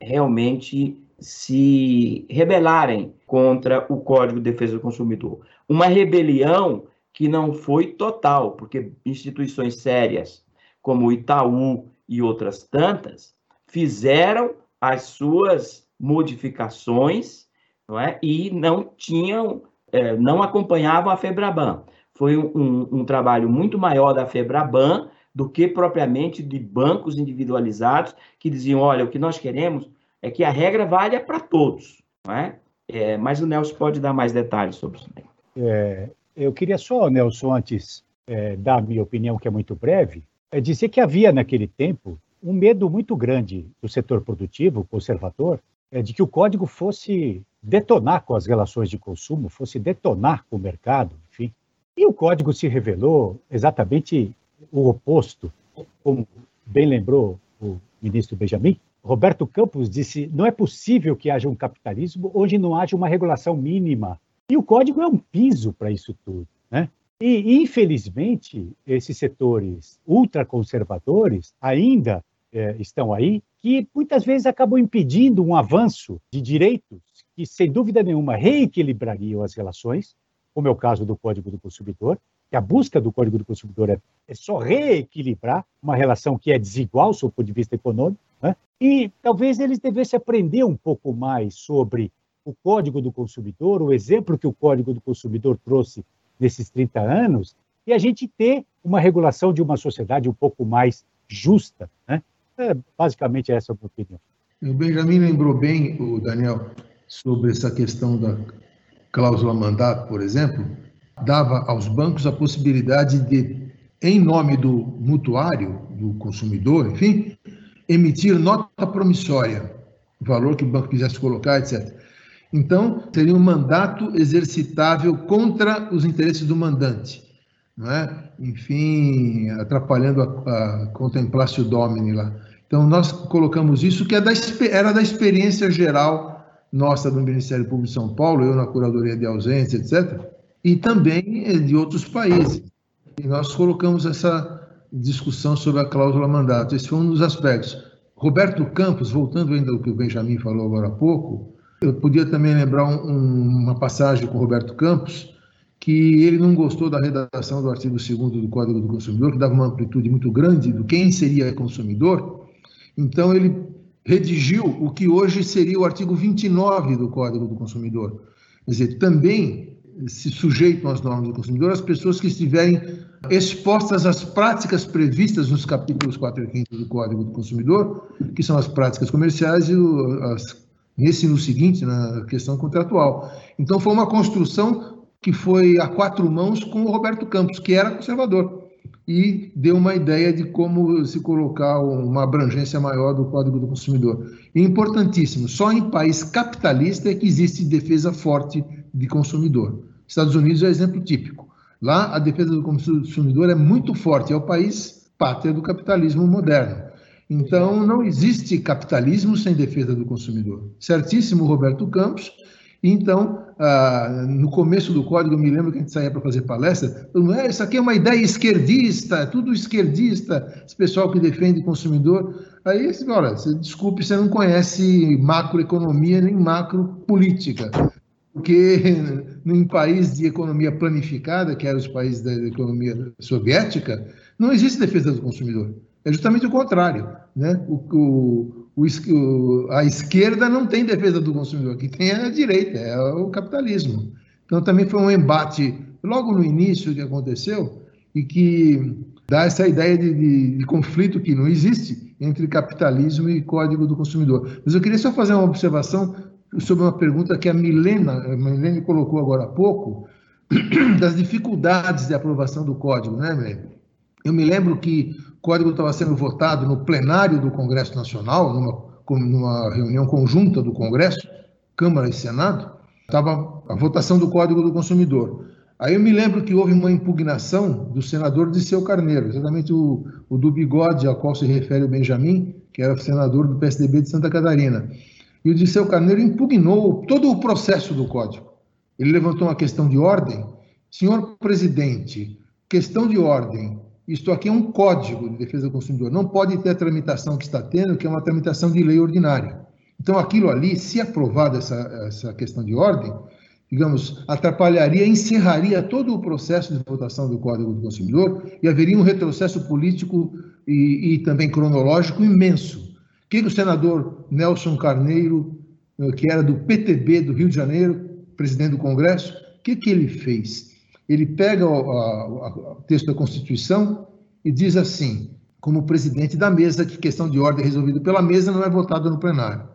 realmente se rebelarem contra o Código de Defesa do Consumidor. Uma rebelião que não foi total, porque instituições sérias como o Itaú e outras tantas fizeram as suas modificações não é? e não tinham, é, não acompanhavam a FEBRABAN. Foi um, um, trabalho muito maior da FEBRABAN do que propriamente de bancos individualizados que diziam, olha, o que nós queremos é que a regra valha para todos, não é? é? Mas o Nelson pode dar mais detalhes sobre isso. É, eu queria só, Nelson, antes é, dar a minha opinião, que é muito breve, é dizer que havia naquele tempo um medo muito grande do setor produtivo, conservador, é, de que o código fosse detonar com as relações de consumo, fosse detonar com o mercado, enfim. E o código se revelou exatamente o oposto, como bem lembrou o ministro Benjamin. Roberto Campos disse: não é possível que haja um capitalismo onde não haja uma regulação mínima. E o código é um piso para isso tudo. Né? E, infelizmente, esses setores ultraconservadores ainda é, estão aí, que muitas vezes acabam impedindo um avanço de direitos que, sem dúvida nenhuma, reequilibrariam as relações, como é o caso do Código do Consumidor, que a busca do Código do Consumidor é, é só reequilibrar uma relação que é desigual, sob o ponto de vista econômico, né? e talvez eles devessem aprender um pouco mais sobre o Código do Consumidor, o exemplo que o Código do Consumidor trouxe nesses 30 anos, e a gente ter uma regulação de uma sociedade um pouco mais justa. Né? É, basicamente, essa é a minha opinião. O Benjamin lembrou bem, o Daniel, sobre essa questão da cláusula mandato, por exemplo, dava aos bancos a possibilidade de, em nome do mutuário, do consumidor, enfim, emitir nota promissória, valor que o banco quisesse colocar, etc. Então, seria um mandato exercitável contra os interesses do mandante, não é? Enfim, atrapalhando a, a contemplatio domini lá. Então, nós colocamos isso, que é da, era da experiência geral nossa do Ministério Público de São Paulo, eu na Curadoria de Ausência, etc., e também eh, de outros países. E nós colocamos essa discussão sobre a cláusula mandato. Esse foi um dos aspectos. Roberto Campos, voltando ainda ao que o Benjamin falou agora há pouco, eu podia também lembrar um, uma passagem com o Roberto Campos, que ele não gostou da redação do artigo 2 do Código do Consumidor, que dava uma amplitude muito grande do quem seria consumidor. Então, ele redigiu o que hoje seria o artigo 29 do Código do Consumidor. Quer dizer, também se sujeitam às normas do consumidor as pessoas que estiverem expostas às práticas previstas nos capítulos 4 e 5 do Código do Consumidor, que são as práticas comerciais e as, nesse no seguinte, na questão contratual. Então, foi uma construção que foi a quatro mãos com o Roberto Campos, que era conservador. E deu uma ideia de como se colocar uma abrangência maior do Código do Consumidor. E importantíssimo, só em país capitalista é que existe defesa forte de consumidor. Estados Unidos é exemplo típico. Lá a defesa do consumidor é muito forte, é o país pátria do capitalismo moderno. Então não existe capitalismo sem defesa do consumidor. Certíssimo, Roberto Campos. Então, ah, no começo do código, eu me lembro que a gente saía para fazer palestra, não é, isso aqui é uma ideia esquerdista, é tudo esquerdista, esse pessoal que defende o consumidor. Aí, olha, desculpe, você não conhece macroeconomia nem macropolítica, porque em país de economia planificada, que eram os países da economia soviética, não existe defesa do consumidor. É justamente o contrário. Né? O, o, o, a esquerda não tem defesa do consumidor, que tem a direita, é o capitalismo. Então também foi um embate logo no início que aconteceu e que dá essa ideia de, de, de conflito que não existe entre capitalismo e código do consumidor. Mas eu queria só fazer uma observação sobre uma pergunta que a Milena, a Milene colocou agora há pouco, das dificuldades de aprovação do código, né, Milene? Eu me lembro que o código estava sendo votado no plenário do Congresso Nacional, numa, numa reunião conjunta do Congresso, Câmara e Senado, estava a votação do Código do Consumidor. Aí eu me lembro que houve uma impugnação do senador Disseu Carneiro, exatamente o, o do bigode ao qual se refere o Benjamin, que era senador do PSDB de Santa Catarina. E o Disseu Carneiro impugnou todo o processo do Código. Ele levantou uma questão de ordem. Senhor presidente, questão de ordem. Isto aqui é um código de defesa do consumidor. Não pode ter a tramitação que está tendo, que é uma tramitação de lei ordinária. Então, aquilo ali, se aprovada essa, essa questão de ordem, digamos, atrapalharia, encerraria todo o processo de votação do Código do Consumidor e haveria um retrocesso político e, e também cronológico imenso que o senador Nelson Carneiro, eh, que era do PTB do Rio de Janeiro, presidente do Congresso, o que, que ele fez? Ele pega o, texto da Constituição e diz assim, como presidente da mesa, que questão de ordem resolvida pela mesa não é votada no plenário.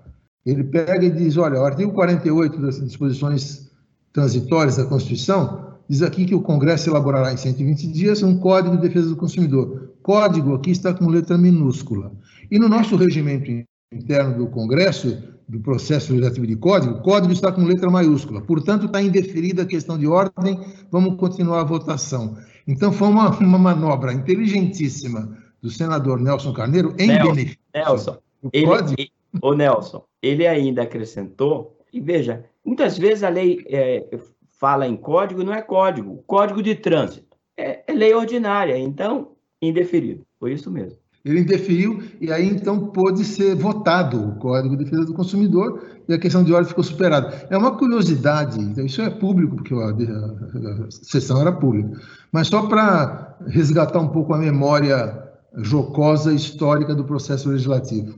Ele pega e diz, olha, o artigo 48 das disposições transitórias da Constituição diz aqui que o Congresso elaborará em 120 dias um Código de Defesa do Consumidor. Código aqui está com letra minúscula. E no nosso regimento interno do Congresso, do processo legislativo de código, código está com letra maiúscula. Portanto, está indeferida a questão de ordem, vamos continuar a votação. Então, foi uma, uma manobra inteligentíssima do senador Nelson Carneiro em Nelson, benefício Nelson, do ele, código. O Nelson, ele ainda acrescentou, e veja, muitas vezes a lei é, fala em código, não é código. Código de trânsito é, é lei ordinária, então, indeferido. Foi isso mesmo. Ele indeferiu e aí então pôde ser votado o Código de Defesa do Consumidor e a questão de ordem ficou superada. É uma curiosidade, então isso é público, porque a, a, a sessão era pública, mas só para resgatar um pouco a memória jocosa histórica do processo legislativo.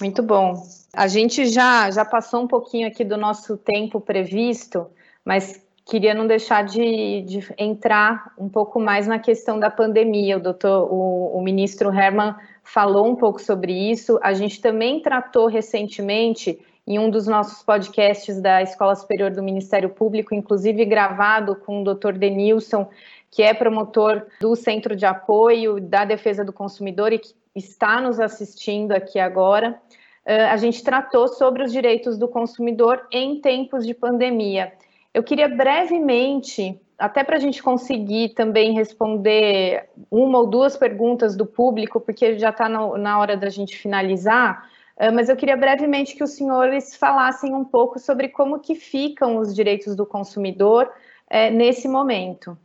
Muito bom. A gente já, já passou um pouquinho aqui do nosso tempo previsto, mas queria não deixar de, de, entrar um pouco mais na questão da pandemia. O doutor, o, o, ministro Herman falou um pouco sobre isso. A gente também tratou recentemente em um dos nossos podcasts da Escola Superior do Ministério Público, inclusive gravado com o doutor Denilson, que é promotor do Centro de Apoio da Defesa do Consumidor e que está nos assistindo aqui agora. Uh, a gente tratou sobre os direitos do consumidor em tempos de pandemia. Eu queria brevemente, até para a gente conseguir também responder uma ou duas perguntas do público, porque já está na hora da gente finalizar, eh, mas eu queria brevemente que os senhores falassem um pouco sobre como que ficam os direitos do consumidor é, nesse momento.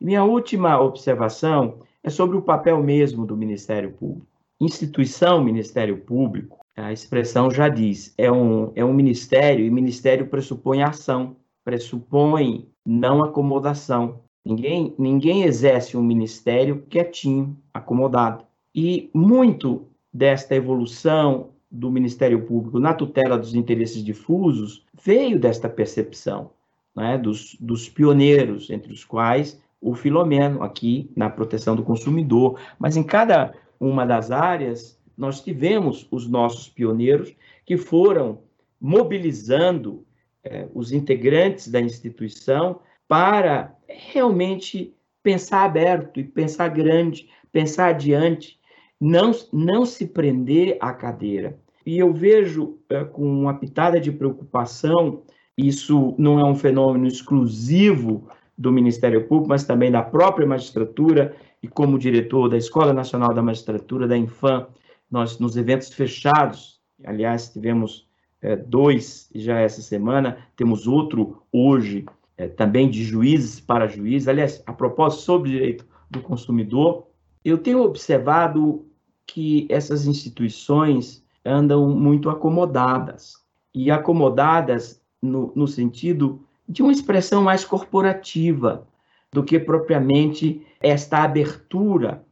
Minha última observação é sobre o papel mesmo do Ministério Público. Instituição Ministério Público, a expressão já diz, é um, é um ministério e ministério pressupõe ação pressupõe não acomodação. Ninguém, ninguém exerce um ministério quietinho, acomodado. E muito desta evolução do Ministério Público na tutela dos interesses difusos veio desta percepção né, dos, dos pioneiros, entre os quais o Filomeno, aqui na proteção do consumidor. Mas em cada uma das áreas, nós tivemos os nossos pioneiros que foram mobilizando é, os integrantes da instituição para realmente pensar aberto e pensar grande, pensar adiante, não, não se prender à cadeira. E eu vejo é, com uma pitada de preocupação, isso não é um fenômeno exclusivo do Ministério Público, mas também da própria magistratura, e como diretor da Escola Nacional da Magistratura, da Infam, nós, nos eventos fechados, aliás, tivemos é, dois já essa semana, temos outro hoje, é, também de juízes para juízes. Aliás, a propósito sobre direito do consumidor, eu tenho observado que essas instituições andam muito acomodadas, e acomodadas no, no sentido de uma expressão mais corporativa do que propriamente esta abertura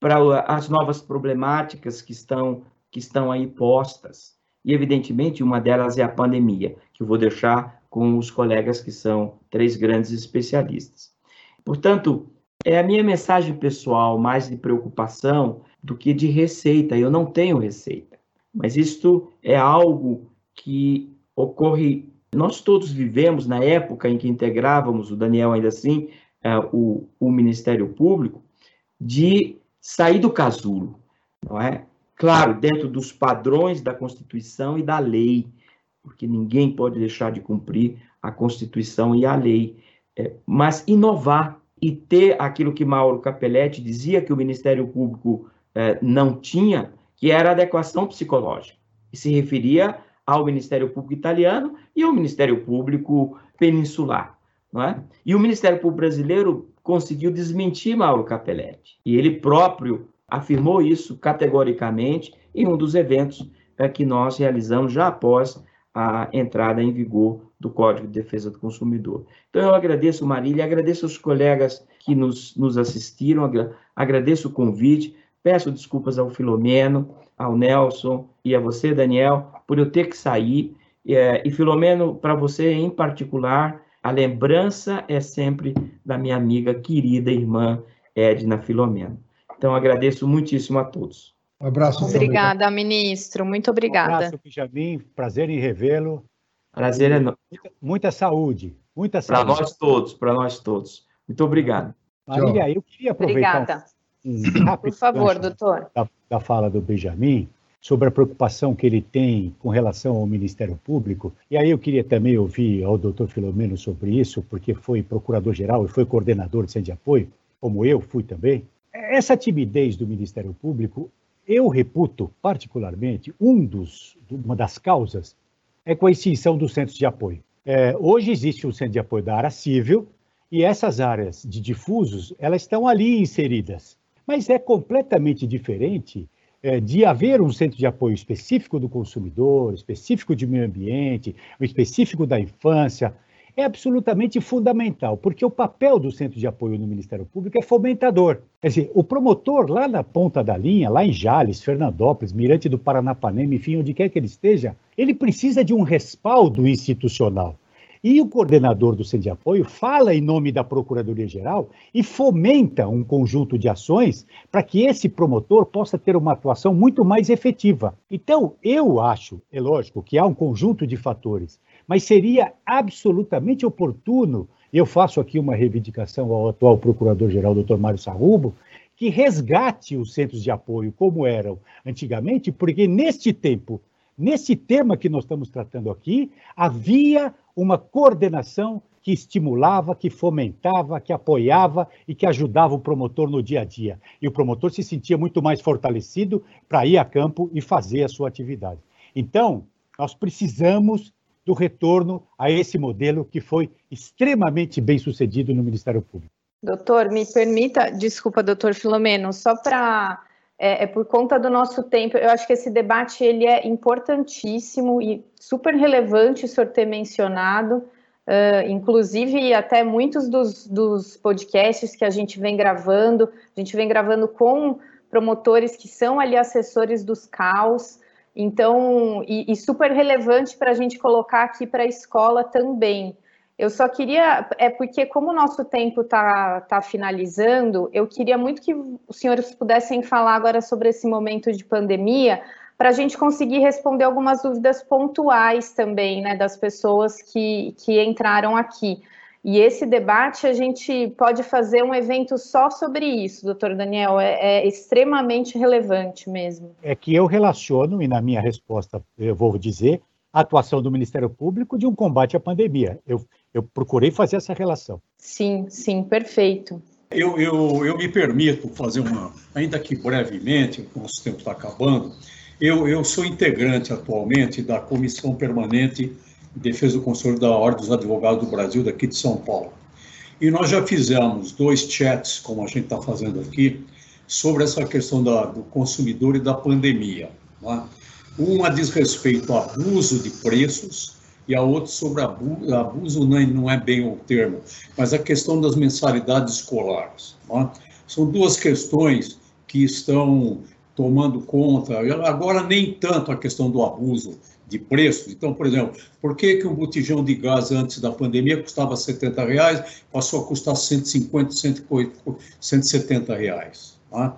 para as novas problemáticas que estão, que estão aí postas. E, evidentemente, uma delas é a pandemia, que eu vou deixar com os colegas que são três grandes especialistas. Portanto, é a minha mensagem pessoal mais de preocupação do que de receita. Eu não tenho receita, mas isto é algo que ocorre. Nós todos vivemos na época em que integrávamos, o Daniel ainda assim, é, o, o Ministério Público, de sair do casulo, não é? Claro, dentro dos padrões da Constituição e da lei, porque ninguém pode deixar de cumprir a Constituição e a lei, é, mas inovar e ter aquilo que Mauro Capelletti dizia que o Ministério Público é, não tinha, que era adequação psicológica, e se referia ao Ministério Público italiano e ao Ministério Público peninsular. Não é? E o Ministério Público brasileiro conseguiu desmentir Mauro Capelletti. E ele próprio afirmou isso categoricamente em um dos eventos é, que nós realizamos já após a entrada em vigor do Código de Defesa do Consumidor. Então, eu agradeço, Marília, agradeço aos colegas que nos, nos assistiram, agradeço o convite, peço desculpas ao Filomeno, ao Nelson e a você, Daniel, por eu ter que sair. É, e, Filomeno, para você em particular, a lembrança é sempre da minha amiga querida irmã Edna Filomeno. Então, agradeço muitíssimo a todos. Um abraço. Obrigada, também. ministro. Muito obrigada. Um abraço, Benjamin. Prazer em revê-lo. Prazer é nosso. Muita, muita saúde. Muita saúde. Para nós todos, para nós todos. Muito obrigado. Marília, eu queria aproveitar Obrigada. Um, um rápido Por favor, doutor. Da, da fala do Benjamin sobre a preocupação que ele tem com relação ao Ministério Público. E aí eu queria também ouvir ao doutor Filomeno sobre isso, porque foi procurador-geral e foi coordenador de centro de apoio, como eu fui também. Essa timidez do Ministério Público, eu reputo particularmente, um dos, uma das causas é com a extinção dos centros de apoio. É, hoje existe um centro de apoio da área civil e essas áreas de difusos, elas estão ali inseridas. Mas é completamente diferente é, de haver um centro de apoio específico do consumidor, específico de meio ambiente, específico da infância, é absolutamente fundamental, porque o papel do centro de apoio no Ministério Público é fomentador. Quer dizer, o promotor lá na ponta da linha, lá em Jales, Fernandópolis, Mirante do Paranapanema, enfim, onde quer que ele esteja, ele precisa de um respaldo institucional. E o coordenador do Centro de Apoio fala em nome da Procuradoria-Geral e fomenta um conjunto de ações para que esse promotor possa ter uma atuação muito mais efetiva. Então, eu acho, é lógico, que há um conjunto de fatores, mas seria absolutamente oportuno, eu faço aqui uma reivindicação ao atual Procurador-Geral, Dr. Mário Sarrubo, que resgate os centros de apoio como eram antigamente, porque neste tempo Nesse tema que nós estamos tratando aqui, havia uma coordenação que estimulava, que fomentava, que apoiava e que ajudava o promotor no dia a dia. E o promotor se sentia muito mais fortalecido para ir a campo e fazer a sua atividade. Então, nós precisamos do retorno a esse modelo que foi extremamente bem sucedido no Ministério Público. Doutor, me permita, desculpa, doutor Filomeno, só para é, é, por conta do nosso tempo. Eu acho que esse debate ele é importantíssimo e super relevante o senhor ter mencionado. Uh, inclusive, até muitos dos, dos podcasts que a gente vem gravando, a gente vem gravando com promotores que são ali assessores dos CAUS, então, e, e super relevante para a gente colocar aqui para a escola também. Eu só queria, é porque como o nosso tempo está tá finalizando, eu queria muito que os senhores pudessem falar agora sobre esse momento de pandemia, para a gente conseguir responder algumas dúvidas pontuais também, né, das pessoas que, que entraram aqui. E esse debate a gente pode fazer um evento só sobre isso, doutor Daniel, é, é, extremamente relevante mesmo. É que eu relaciono, e na minha resposta eu vou dizer, a atuação do Ministério Público de um combate à pandemia. Eu, eu procurei fazer essa relação. Sim, sim, perfeito. Eu, eu, eu me permito fazer uma, ainda que brevemente, o nosso tempo está acabando, eu, eu sou integrante atualmente da Comissão Permanente de Defesa do Consumidor da Ordem dos Advogados do Brasil, daqui de São Paulo. E nós já fizemos dois chats, como a gente está fazendo aqui, sobre essa questão da, do consumidor e da pandemia. É? Uma diz respeito ao abuso de preços e a outra sobre abuso, abuso não, é, não é bem o termo, mas a questão das mensalidades escolares. É? São duas questões que estão tomando conta, agora nem tanto a questão do abuso de preços. Então, por exemplo, por que, que um botijão de gás antes da pandemia custava 70 reais, passou a custar 150, 170 reais? Tá?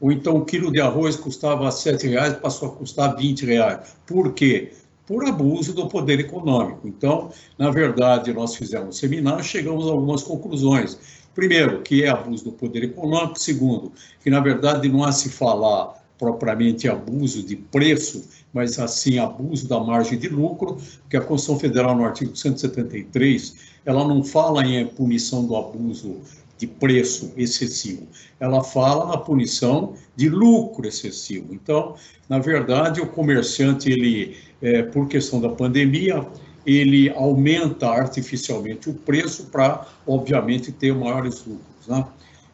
Ou então um quilo de arroz custava 7 reais, passou a custar 20 reais. Por quê? Por abuso do poder econômico. Então, na verdade, nós fizemos um seminário, chegamos a algumas conclusões. Primeiro, que é abuso do poder econômico. Segundo, que na verdade não há se falar propriamente abuso de preço, mas assim abuso da margem de lucro, que a Constituição Federal no artigo 173, ela não fala em punição do abuso de preço excessivo, ela fala na punição de lucro excessivo. Então, na verdade, o comerciante ele, é, por questão da pandemia, ele aumenta artificialmente o preço para, obviamente, ter maiores lucros. Né?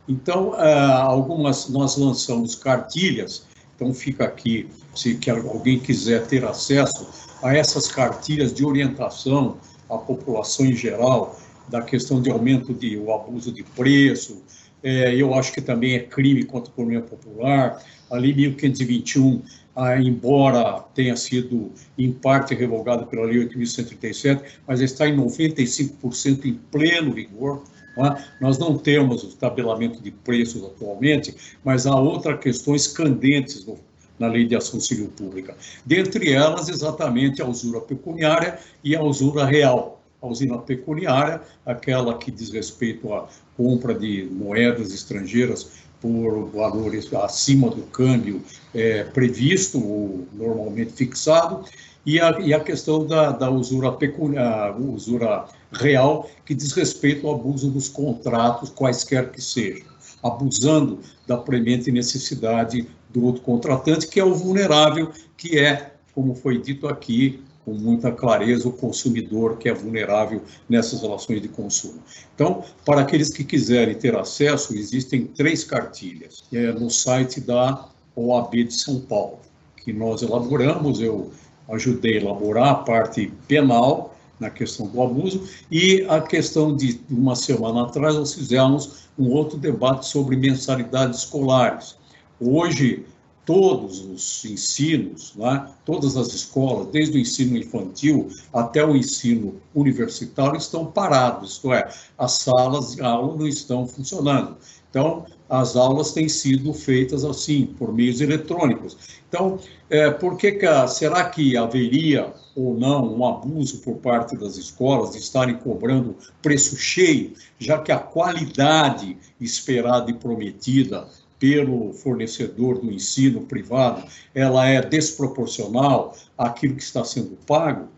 Então, ah, algumas nós lançamos cartilhas. Então, fica aqui, se alguém quiser ter acesso a essas cartilhas de orientação à população em geral, da questão de aumento de o abuso de preço, é, eu acho que também é crime contra a economia popular. Ali, 1521, ah, embora tenha sido em parte revogado pela Lei 8.137, mas está em 95% em pleno vigor. É? Nós não temos o tabelamento de preços atualmente, mas há outras questões candentes no, na Lei de Ação Civil Pública. Dentre elas, exatamente a usura pecuniária e a usura real. A usina pecuniária, aquela que diz respeito à compra de moedas estrangeiras por valores acima do câmbio é, previsto ou normalmente fixado, e a, e a questão da, da usura, pecuniária, usura real, que diz respeito ao abuso dos contratos, quaisquer que sejam, abusando da premente necessidade do outro contratante, que é o vulnerável, que é, como foi dito aqui, com muita clareza o consumidor que é vulnerável nessas relações de consumo. Então, para aqueles que quiserem ter acesso, existem três cartilhas é, no site da OAB de São Paulo, que nós elaboramos, eu ajudei a elaborar a parte penal na questão do abuso e a questão de uma semana atrás nós fizemos um outro debate sobre mensalidades escolares. Hoje todos os ensinos, né, todas as escolas, desde o ensino infantil até o ensino universitário, estão parados, isto é, as salas de aula não estão funcionando. Então, as aulas têm sido feitas assim, por meios eletrônicos. Então, é, por que, que será que haveria ou não um abuso por parte das escolas de estarem cobrando preço cheio, já que a qualidade esperada e prometida pelo fornecedor do ensino privado, ela é desproporcional àquilo que está sendo pago,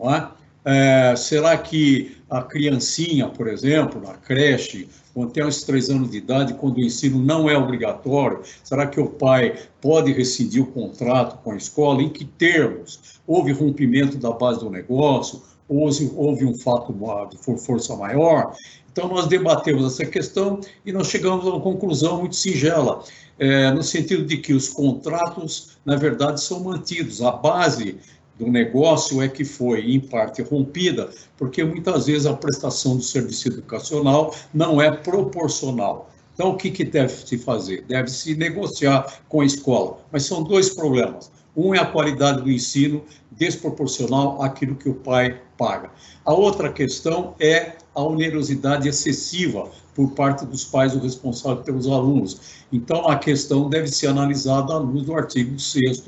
é? É, será que a criancinha, por exemplo, na creche, até os três anos de idade, quando o ensino não é obrigatório, será que o pai pode rescindir o contrato com a escola? Em que termos? Houve rompimento da base do negócio? Houve, houve um fato de força maior? Então, nós debatemos essa questão e nós chegamos a uma conclusão muito singela, é, no sentido de que os contratos, na verdade, são mantidos. A base do negócio é que foi, em parte, rompida, porque muitas vezes a prestação do serviço educacional não é proporcional. Então, o que, que deve se fazer? Deve se negociar com a escola. Mas são dois problemas. Um é a qualidade do ensino desproporcional àquilo que o pai paga. A outra questão é a onerosidade excessiva por parte dos pais ou responsáveis pelos alunos. Então, a questão deve ser analisada à luz do artigo 6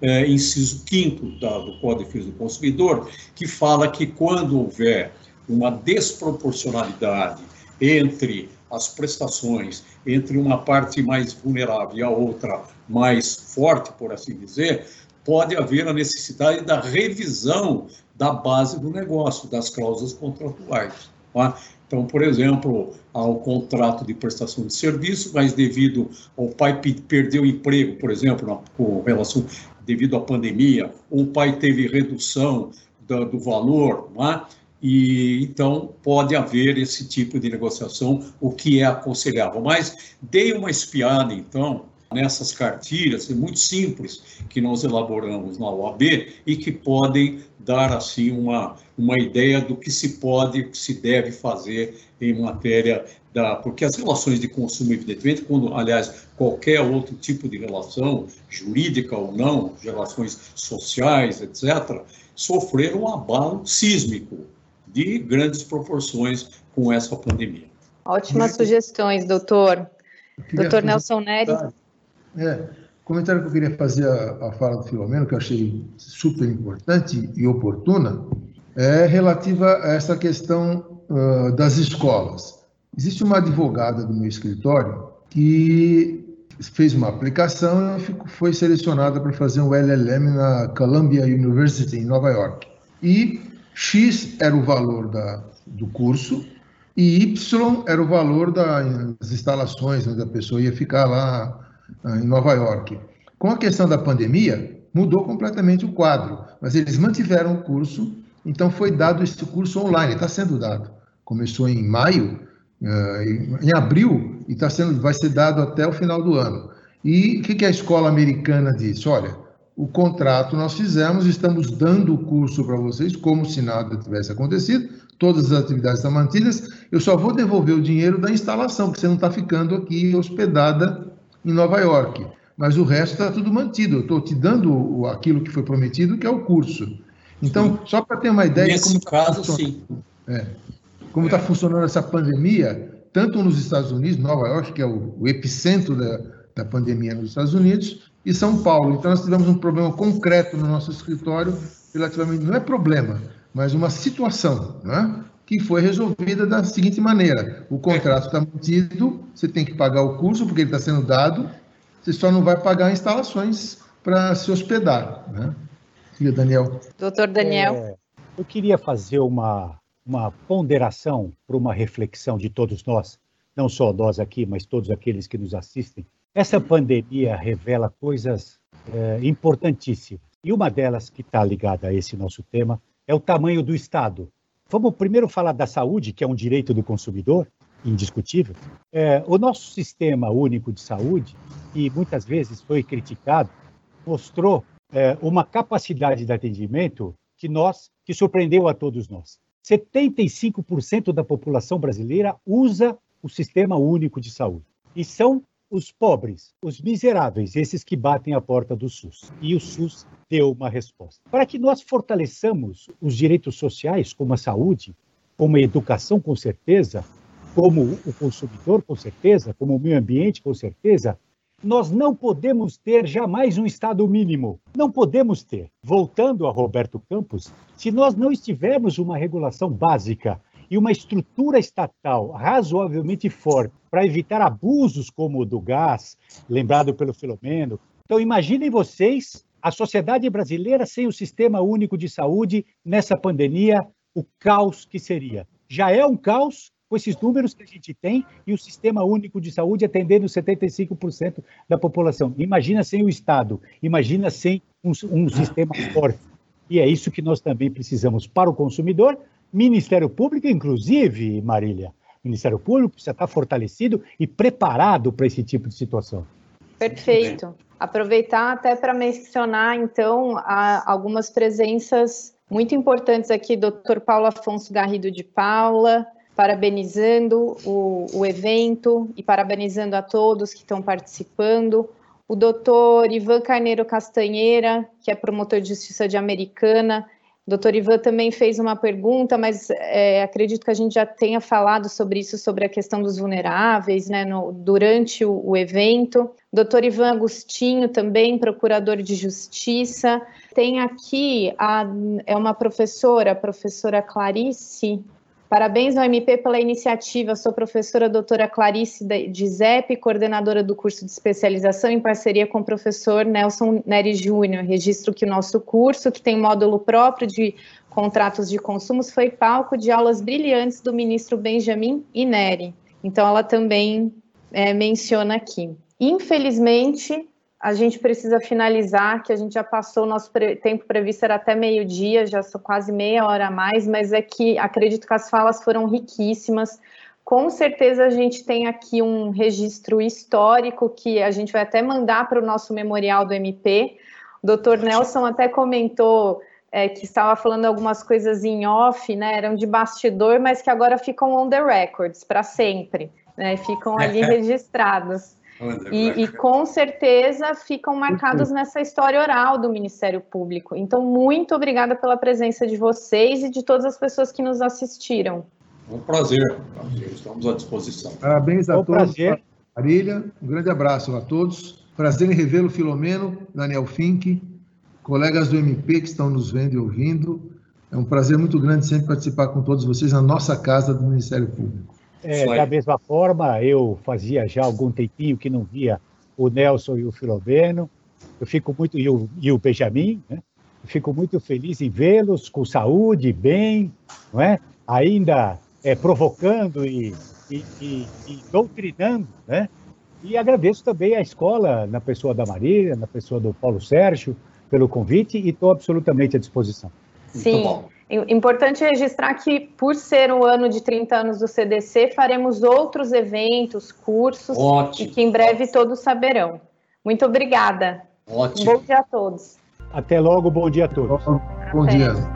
é, inciso 5 do Código de Defesa do Consumidor, que fala que quando houver uma desproporcionalidade entre as prestações, entre uma parte mais vulnerável e a outra mais forte, por assim dizer, pode haver a necessidade da revisão da base do negócio, das cláusulas contratuais. Tá? Então, por exemplo, ao contrato de prestação de serviço, mas devido ao pai perder o emprego, por exemplo, com relação devido à pandemia, ou o pai teve redução do, do valor, é? e então pode haver esse tipo de negociação, o que é aconselhável. Mas dei uma espiada, então, nessas cartilhas, é muito simples, que nós elaboramos na OAB e que podem dar, assim, uma, uma ideia do que se pode, que se deve fazer em matéria da... Porque as relações de consumo, evidentemente, quando, aliás, qualquer outro tipo de relação, jurídica ou não, relações sociais, etc., sofreram um abalo sísmico de grandes proporções com essa pandemia. Ótimas sugestões, doutor. Doutor Nelson Neri. É, comentário que eu queria fazer à, fala do Filomeno, que eu achei super importante e oportuna, é relativa a essa questão uh, das escolas. Existe uma advogada do meu escritório que fez uma aplicação e foi selecionada para fazer um LLM na Columbia University, em Nova York. E X era o valor da, do curso e Y era o valor das instalações, onde a pessoa ia ficar lá em Nova York. Com a questão da pandemia, mudou completamente o quadro, mas eles mantiveram o curso, então foi dado esse curso online, está sendo dado. Começou em maio, ah, em abril, e tá sendo, vai ser dado até o final do ano. E o que, que a escola americana disse? Olha, o contrato nós fizemos, estamos dando o curso para vocês, como se nada tivesse acontecido, todas as atividades estão mantidas, eu só vou devolver o dinheiro da instalação, porque você não está ficando aqui hospedada em Nova York. Mas o resto está tudo mantido. Eu estou te dando aquilo que foi prometido, que é o curso. Então, só para ter uma ideia. Nesse como tá caso, tá sim. É, como está funcionando essa pandemia, tanto nos Estados Unidos, Nova York, que é o, o epicentro da, da pandemia nos Estados Unidos, e São Paulo. Então, nós tivemos um problema concreto no nosso escritório, relativamente, não é problema, mas uma situação, né? Que foi resolvida da seguinte maneira: o contrato está mantido, você tem que pagar o curso, porque ele está sendo dado, você só não vai pagar instalações para se hospedar. Né? Filha Daniel. Doutor Daniel. É, eu queria fazer uma, uma ponderação para uma reflexão de todos nós, não só nós aqui, mas todos aqueles que nos assistem. Essa pandemia revela coisas é, importantíssimas. E uma delas que está ligada a esse nosso tema é o tamanho do Estado. Vamos primeiro falar da saúde, que é um direito do consumidor, indiscutível. É, o nosso sistema único de saúde, que muitas vezes foi criticado, mostrou é, uma capacidade de atendimento que nós, que surpreendeu a todos nós. 75% da população brasileira usa o sistema único de saúde. E são os pobres, os miseráveis, esses que batem a porta do SUS. E o SUS deu uma resposta. Para que nós fortaleçamos os direitos sociais, como a saúde, como a educação, com certeza, como o consumidor, com certeza, como o meio ambiente, com certeza, nós não podemos ter jamais um Estado mínimo. Não podemos ter. Voltando a Roberto Campos, se nós não tivermos uma regulação básica e uma estrutura estatal razoavelmente forte para evitar abusos como o do gás, lembrado pelo Filomeno. Então, imaginem vocês a sociedade brasileira sem o sistema único de saúde nessa pandemia, o caos que seria. Já é um caos com esses números que a gente tem e o sistema único de saúde atendendo 75% da população. Imagina sem o Estado, imagina sem um, um sistema forte. E é isso que nós também precisamos para o consumidor, Ministério Público, inclusive, Marília. Ministério Público precisa estar fortalecido e preparado para esse tipo de situação. Perfeito. Aproveitar até para mencionar, então, algumas presenças muito importantes aqui, Dr. Paulo Afonso Garrido de Paula, parabenizando o, o evento e parabenizando a todos que estão participando. O doutor Ivan Carneiro Castanheira, que é promotor de justiça de Americana, Doutor Ivan também fez uma pergunta, mas é, acredito que a gente já tenha falado sobre isso, sobre a questão dos vulneráveis, né, no, durante o, o, evento. Doutor Ivan Agostinho, também procurador de justiça. Tem aqui, a, é uma professora, a professora Clarice, Parabéns ao MP pela iniciativa. Sou professora doutora Clarice Giuseppe, coordenadora do curso de especialização em parceria com o professor Nelson Neri Júnior. Registro que o nosso curso, que tem módulo próprio de contratos de consumos, foi palco de aulas brilhantes do ministro Benjamin Ineri. Então, ela também é, menciona aqui. Infelizmente, a gente precisa finalizar, que a gente já passou o nosso tempo previsto, era até meio-dia, já são quase meia hora a mais, mas é que acredito que as falas foram riquíssimas. Com certeza a gente tem aqui um registro histórico que a gente vai até mandar para o nosso memorial do MP. O doutor Nelson até comentou é, que estava falando algumas coisas em off, né? Eram de bastidor, mas que agora ficam on the records para sempre, né? Ficam ali registrados. E, e, com certeza ficam marcados nessa história oral do Ministério Público. Então, muito obrigada pela presença de vocês e de todas as pessoas que nos assistiram. É um prazer, estamos à disposição. Parabéns a um todos. Prazer. Marília, um grande abraço a todos. Prazer em revê-lo, Filomeno, Daniel Fink, colegas do MP que estão nos vendo e ouvindo. É um prazer muito grande sempre participar com todos vocês na nossa casa do Ministério Público. É, da mesma forma, eu fazia já algum tempinho que não via o Nelson e o Filomeno. Eu fico muito e o, e o Benjamin, né? Eu fico muito feliz em vê-los com saúde, bem, não é? Ainda é, provocando e, e, e, e doutrinando, né? E agradeço também à escola, na pessoa da Marília, na pessoa do Paulo Sérgio, pelo convite e estou absolutamente à disposição. Sim. Importante registrar que, por ser o ano de 30 anos do CDC, faremos outros eventos, cursos, Ótimo. e que em breve todos saberão. Muito obrigada. Ótimo. bom dia a todos. Até logo, bom dia a todos. Bom dia.